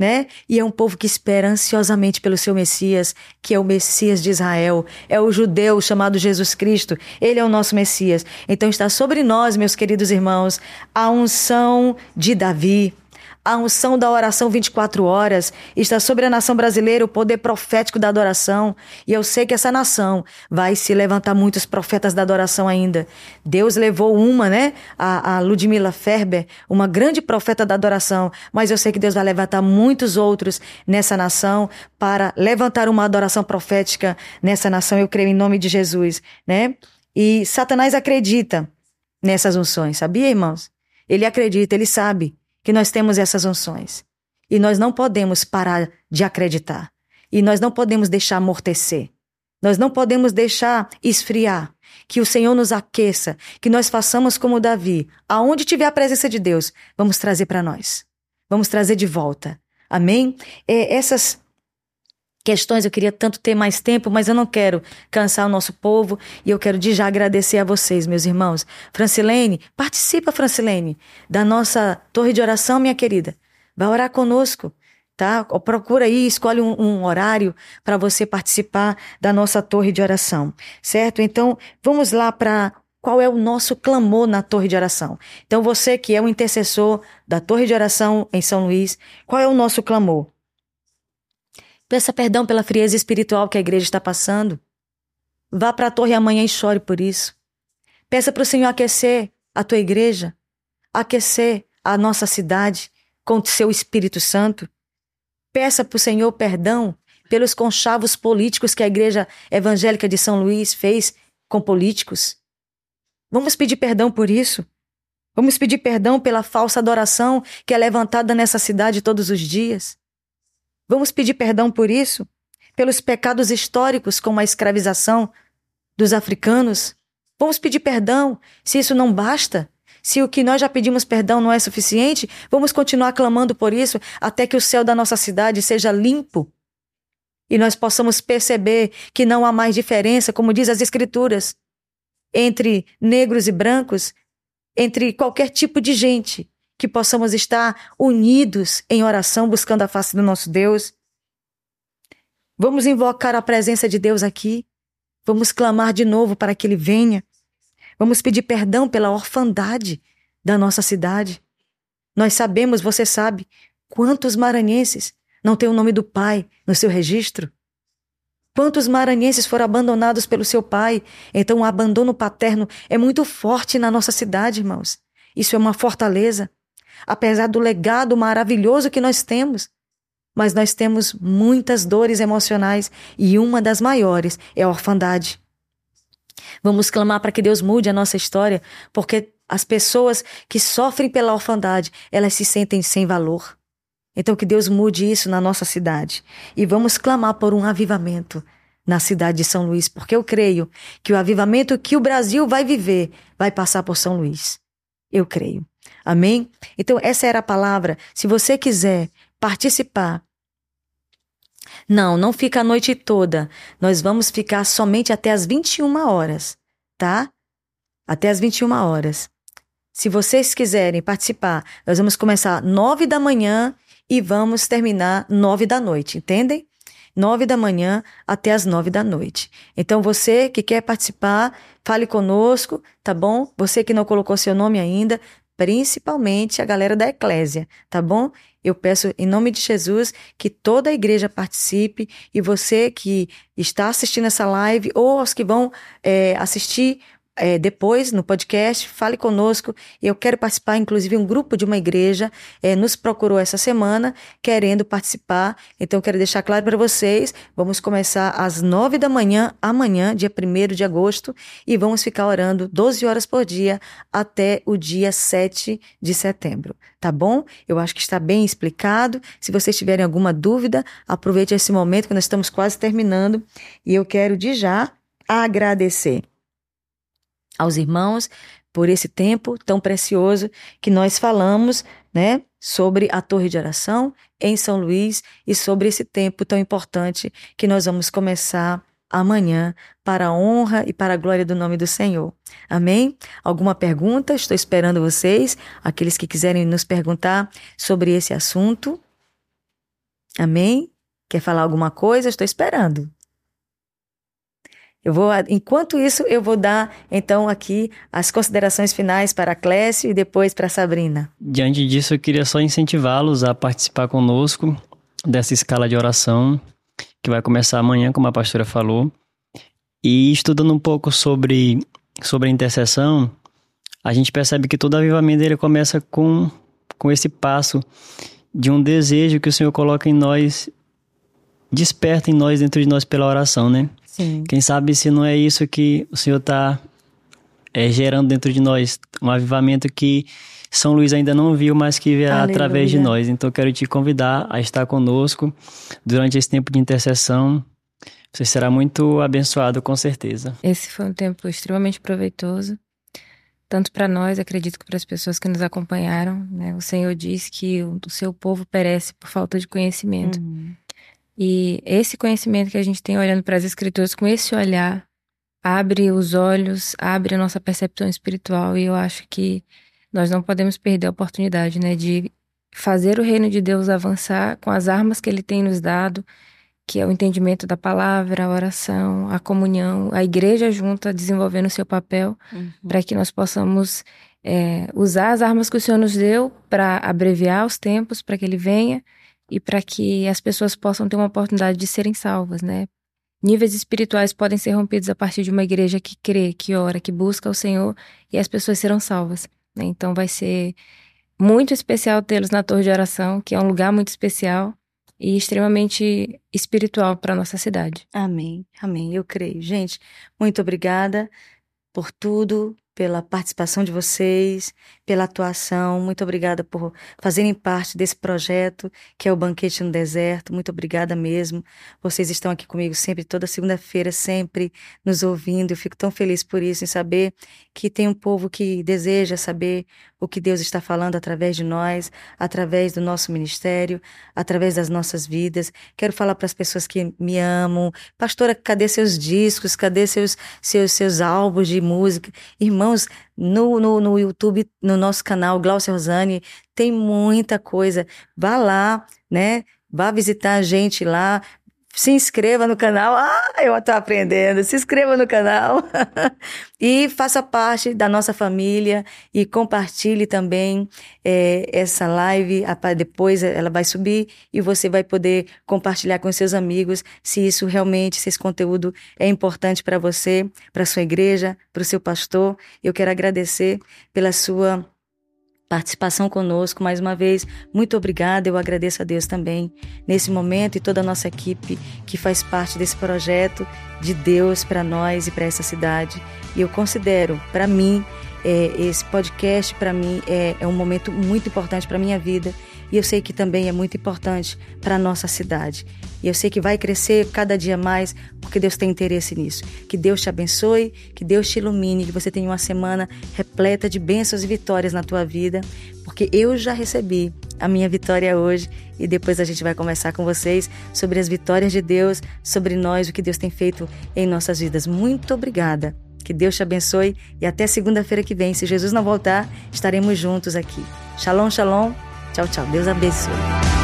né? E é um povo que espera ansiosamente pelo seu Messias, que é o Messias de Israel, é o judeu chamado Jesus Cristo. Ele é o nosso Messias. Então está sobre nós, meus queridos irmãos, a unção de Davi, a unção da oração 24 horas está sobre a nação brasileira, o poder profético da adoração. E eu sei que essa nação vai se levantar muitos profetas da adoração ainda. Deus levou uma, né? A, a Ludmila Ferber, uma grande profeta da adoração. Mas eu sei que Deus vai levantar muitos outros nessa nação para levantar uma adoração profética nessa nação. Eu creio em nome de Jesus, né? E Satanás acredita nessas unções, sabia, irmãos? Ele acredita, ele sabe que nós temos essas unções. E nós não podemos parar de acreditar. E nós não podemos deixar amortecer. Nós não podemos deixar esfriar. Que o Senhor nos aqueça, que nós façamos como Davi. Aonde tiver a presença de Deus, vamos trazer para nós. Vamos trazer de volta. Amém? É, essas questões, eu queria tanto ter mais tempo, mas eu não quero cansar o nosso povo e eu quero de já agradecer a vocês, meus irmãos. Francilene, participa, Francilene, da nossa torre de oração, minha querida. Vai orar conosco, tá? Procura aí, escolhe um, um horário para você participar da nossa torre de oração, certo? Então, vamos lá para qual é o nosso clamor na torre de oração. Então, você que é o intercessor da torre de oração em São Luís, qual é o nosso clamor? Peça perdão pela frieza espiritual que a igreja está passando. Vá para a torre amanhã e chore por isso. Peça para o Senhor aquecer a tua igreja, aquecer a nossa cidade com o seu Espírito Santo. Peça para o Senhor perdão pelos conchavos políticos que a igreja evangélica de São Luís fez com políticos. Vamos pedir perdão por isso. Vamos pedir perdão pela falsa adoração que é levantada nessa cidade todos os dias. Vamos pedir perdão por isso? Pelos pecados históricos, como a escravização dos africanos? Vamos pedir perdão se isso não basta? Se o que nós já pedimos perdão não é suficiente, vamos continuar clamando por isso até que o céu da nossa cidade seja limpo e nós possamos perceber que não há mais diferença, como diz as Escrituras, entre negros e brancos, entre qualquer tipo de gente, que possamos estar unidos em oração, buscando a face do nosso Deus. Vamos invocar a presença de Deus aqui. Vamos clamar de novo para que Ele venha. Vamos pedir perdão pela orfandade da nossa cidade. Nós sabemos, você sabe, quantos maranhenses não têm o nome do pai no seu registro. Quantos maranhenses foram abandonados pelo seu pai? Então o abandono paterno é muito forte na nossa cidade, irmãos. Isso é uma fortaleza apesar do legado maravilhoso que nós temos. Mas nós temos muitas dores emocionais e uma das maiores é a orfandade. Vamos clamar para que Deus mude a nossa história, porque as pessoas que sofrem pela orfandade, elas se sentem sem valor. Então que Deus mude isso na nossa cidade e vamos clamar por um avivamento na cidade de São Luís, porque eu creio que o avivamento que o Brasil vai viver vai passar por São Luís. Eu creio. Amém? Então, essa era a palavra. Se você quiser participar, não, não fica a noite toda. Nós vamos ficar somente até as 21 horas, tá? Até as 21 horas. Se vocês quiserem participar, nós vamos começar nove da manhã e vamos terminar nove da noite, entendem? nove da manhã até as nove da noite. Então, você que quer participar, fale conosco, tá bom? Você que não colocou seu nome ainda, principalmente a galera da Eclésia, tá bom? Eu peço em nome de Jesus que toda a igreja participe e você que está assistindo essa live ou os que vão é, assistir é, depois no podcast, fale conosco. Eu quero participar, inclusive, um grupo de uma igreja é, nos procurou essa semana querendo participar. Então, quero deixar claro para vocês: vamos começar às nove da manhã, amanhã, dia 1 de agosto, e vamos ficar orando 12 horas por dia até o dia 7 de setembro. Tá bom? Eu acho que está bem explicado. Se vocês tiverem alguma dúvida, aproveite esse momento que nós estamos quase terminando. E eu quero de já agradecer aos irmãos por esse tempo tão precioso que nós falamos, né, sobre a torre de oração em São Luís e sobre esse tempo tão importante que nós vamos começar amanhã para a honra e para a glória do nome do Senhor. Amém? Alguma pergunta? Estou esperando vocês, aqueles que quiserem nos perguntar sobre esse assunto. Amém? Quer falar alguma coisa? Estou esperando. Eu vou, enquanto isso, eu vou dar então aqui as considerações finais para Clécio e depois para Sabrina. Diante disso, eu queria só incentivá-los a participar conosco dessa escala de oração que vai começar amanhã, como a pastora falou. E estudando um pouco sobre, sobre a intercessão, a gente percebe que todo avivamento ele começa com, com esse passo de um desejo que o Senhor coloca em nós, desperta em nós, dentro de nós pela oração, né? Sim. Quem sabe se não é isso que o Senhor está é, gerando dentro de nós, um avivamento que São Luís ainda não viu, mas que virá Aleluia. através de nós. Então, quero te convidar a estar conosco durante esse tempo de intercessão. Você será muito abençoado, com certeza. Esse foi um tempo extremamente proveitoso, tanto para nós, acredito que para as pessoas que nos acompanharam. Né? O Senhor diz que o seu povo perece por falta de conhecimento. Uhum. E esse conhecimento que a gente tem olhando para as escrituras com esse olhar abre os olhos, abre a nossa percepção espiritual e eu acho que nós não podemos perder a oportunidade, né, de fazer o reino de Deus avançar com as armas que ele tem nos dado, que é o entendimento da palavra, a oração, a comunhão, a igreja junta desenvolvendo o seu papel uhum. para que nós possamos é, usar as armas que o Senhor nos deu para abreviar os tempos, para que ele venha e para que as pessoas possam ter uma oportunidade de serem salvas, né? Níveis espirituais podem ser rompidos a partir de uma igreja que crê, que ora, que busca o Senhor e as pessoas serão salvas. Né? Então vai ser muito especial tê-los na torre de oração, que é um lugar muito especial e extremamente espiritual para nossa cidade. Amém, amém. Eu creio. Gente, muito obrigada por tudo, pela participação de vocês, pela atuação. Muito obrigada por fazerem parte desse projeto que é o Banquete no Deserto. Muito obrigada mesmo. Vocês estão aqui comigo sempre, toda segunda-feira, sempre nos ouvindo. Eu fico tão feliz por isso, em saber que tem um povo que deseja saber o que Deus está falando através de nós, através do nosso ministério, através das nossas vidas. Quero falar para as pessoas que me amam. Pastora, cadê seus discos? Cadê seus, seus, seus álbuns de música? Irmão, Irmãos, no, no, no YouTube, no nosso canal Glaucia Rosane, tem muita coisa. Vá lá, né? Vá visitar a gente lá, se inscreva no canal. Ah, eu estou aprendendo. Se inscreva no canal e faça parte da nossa família e compartilhe também é, essa live. Depois ela vai subir e você vai poder compartilhar com seus amigos se isso realmente, se esse conteúdo é importante para você, para sua igreja, para o seu pastor. Eu quero agradecer pela sua participação conosco. Mais uma vez, muito obrigada. Eu agradeço a Deus também nesse momento e toda a nossa equipe que faz parte desse projeto de Deus para nós e para essa cidade. E eu considero, para mim, é, esse podcast para mim é, é um momento muito importante para minha vida e eu sei que também é muito importante para a nossa cidade. E eu sei que vai crescer cada dia mais, porque Deus tem interesse nisso. Que Deus te abençoe, que Deus te ilumine, que você tenha uma semana repleta de bênçãos e vitórias na tua vida, porque eu já recebi a minha vitória hoje e depois a gente vai conversar com vocês sobre as vitórias de Deus, sobre nós, o que Deus tem feito em nossas vidas. Muito obrigada. Que Deus te abençoe e até segunda-feira que vem. Se Jesus não voltar, estaremos juntos aqui. Shalom, shalom. Tchau, tchau. Deus abençoe.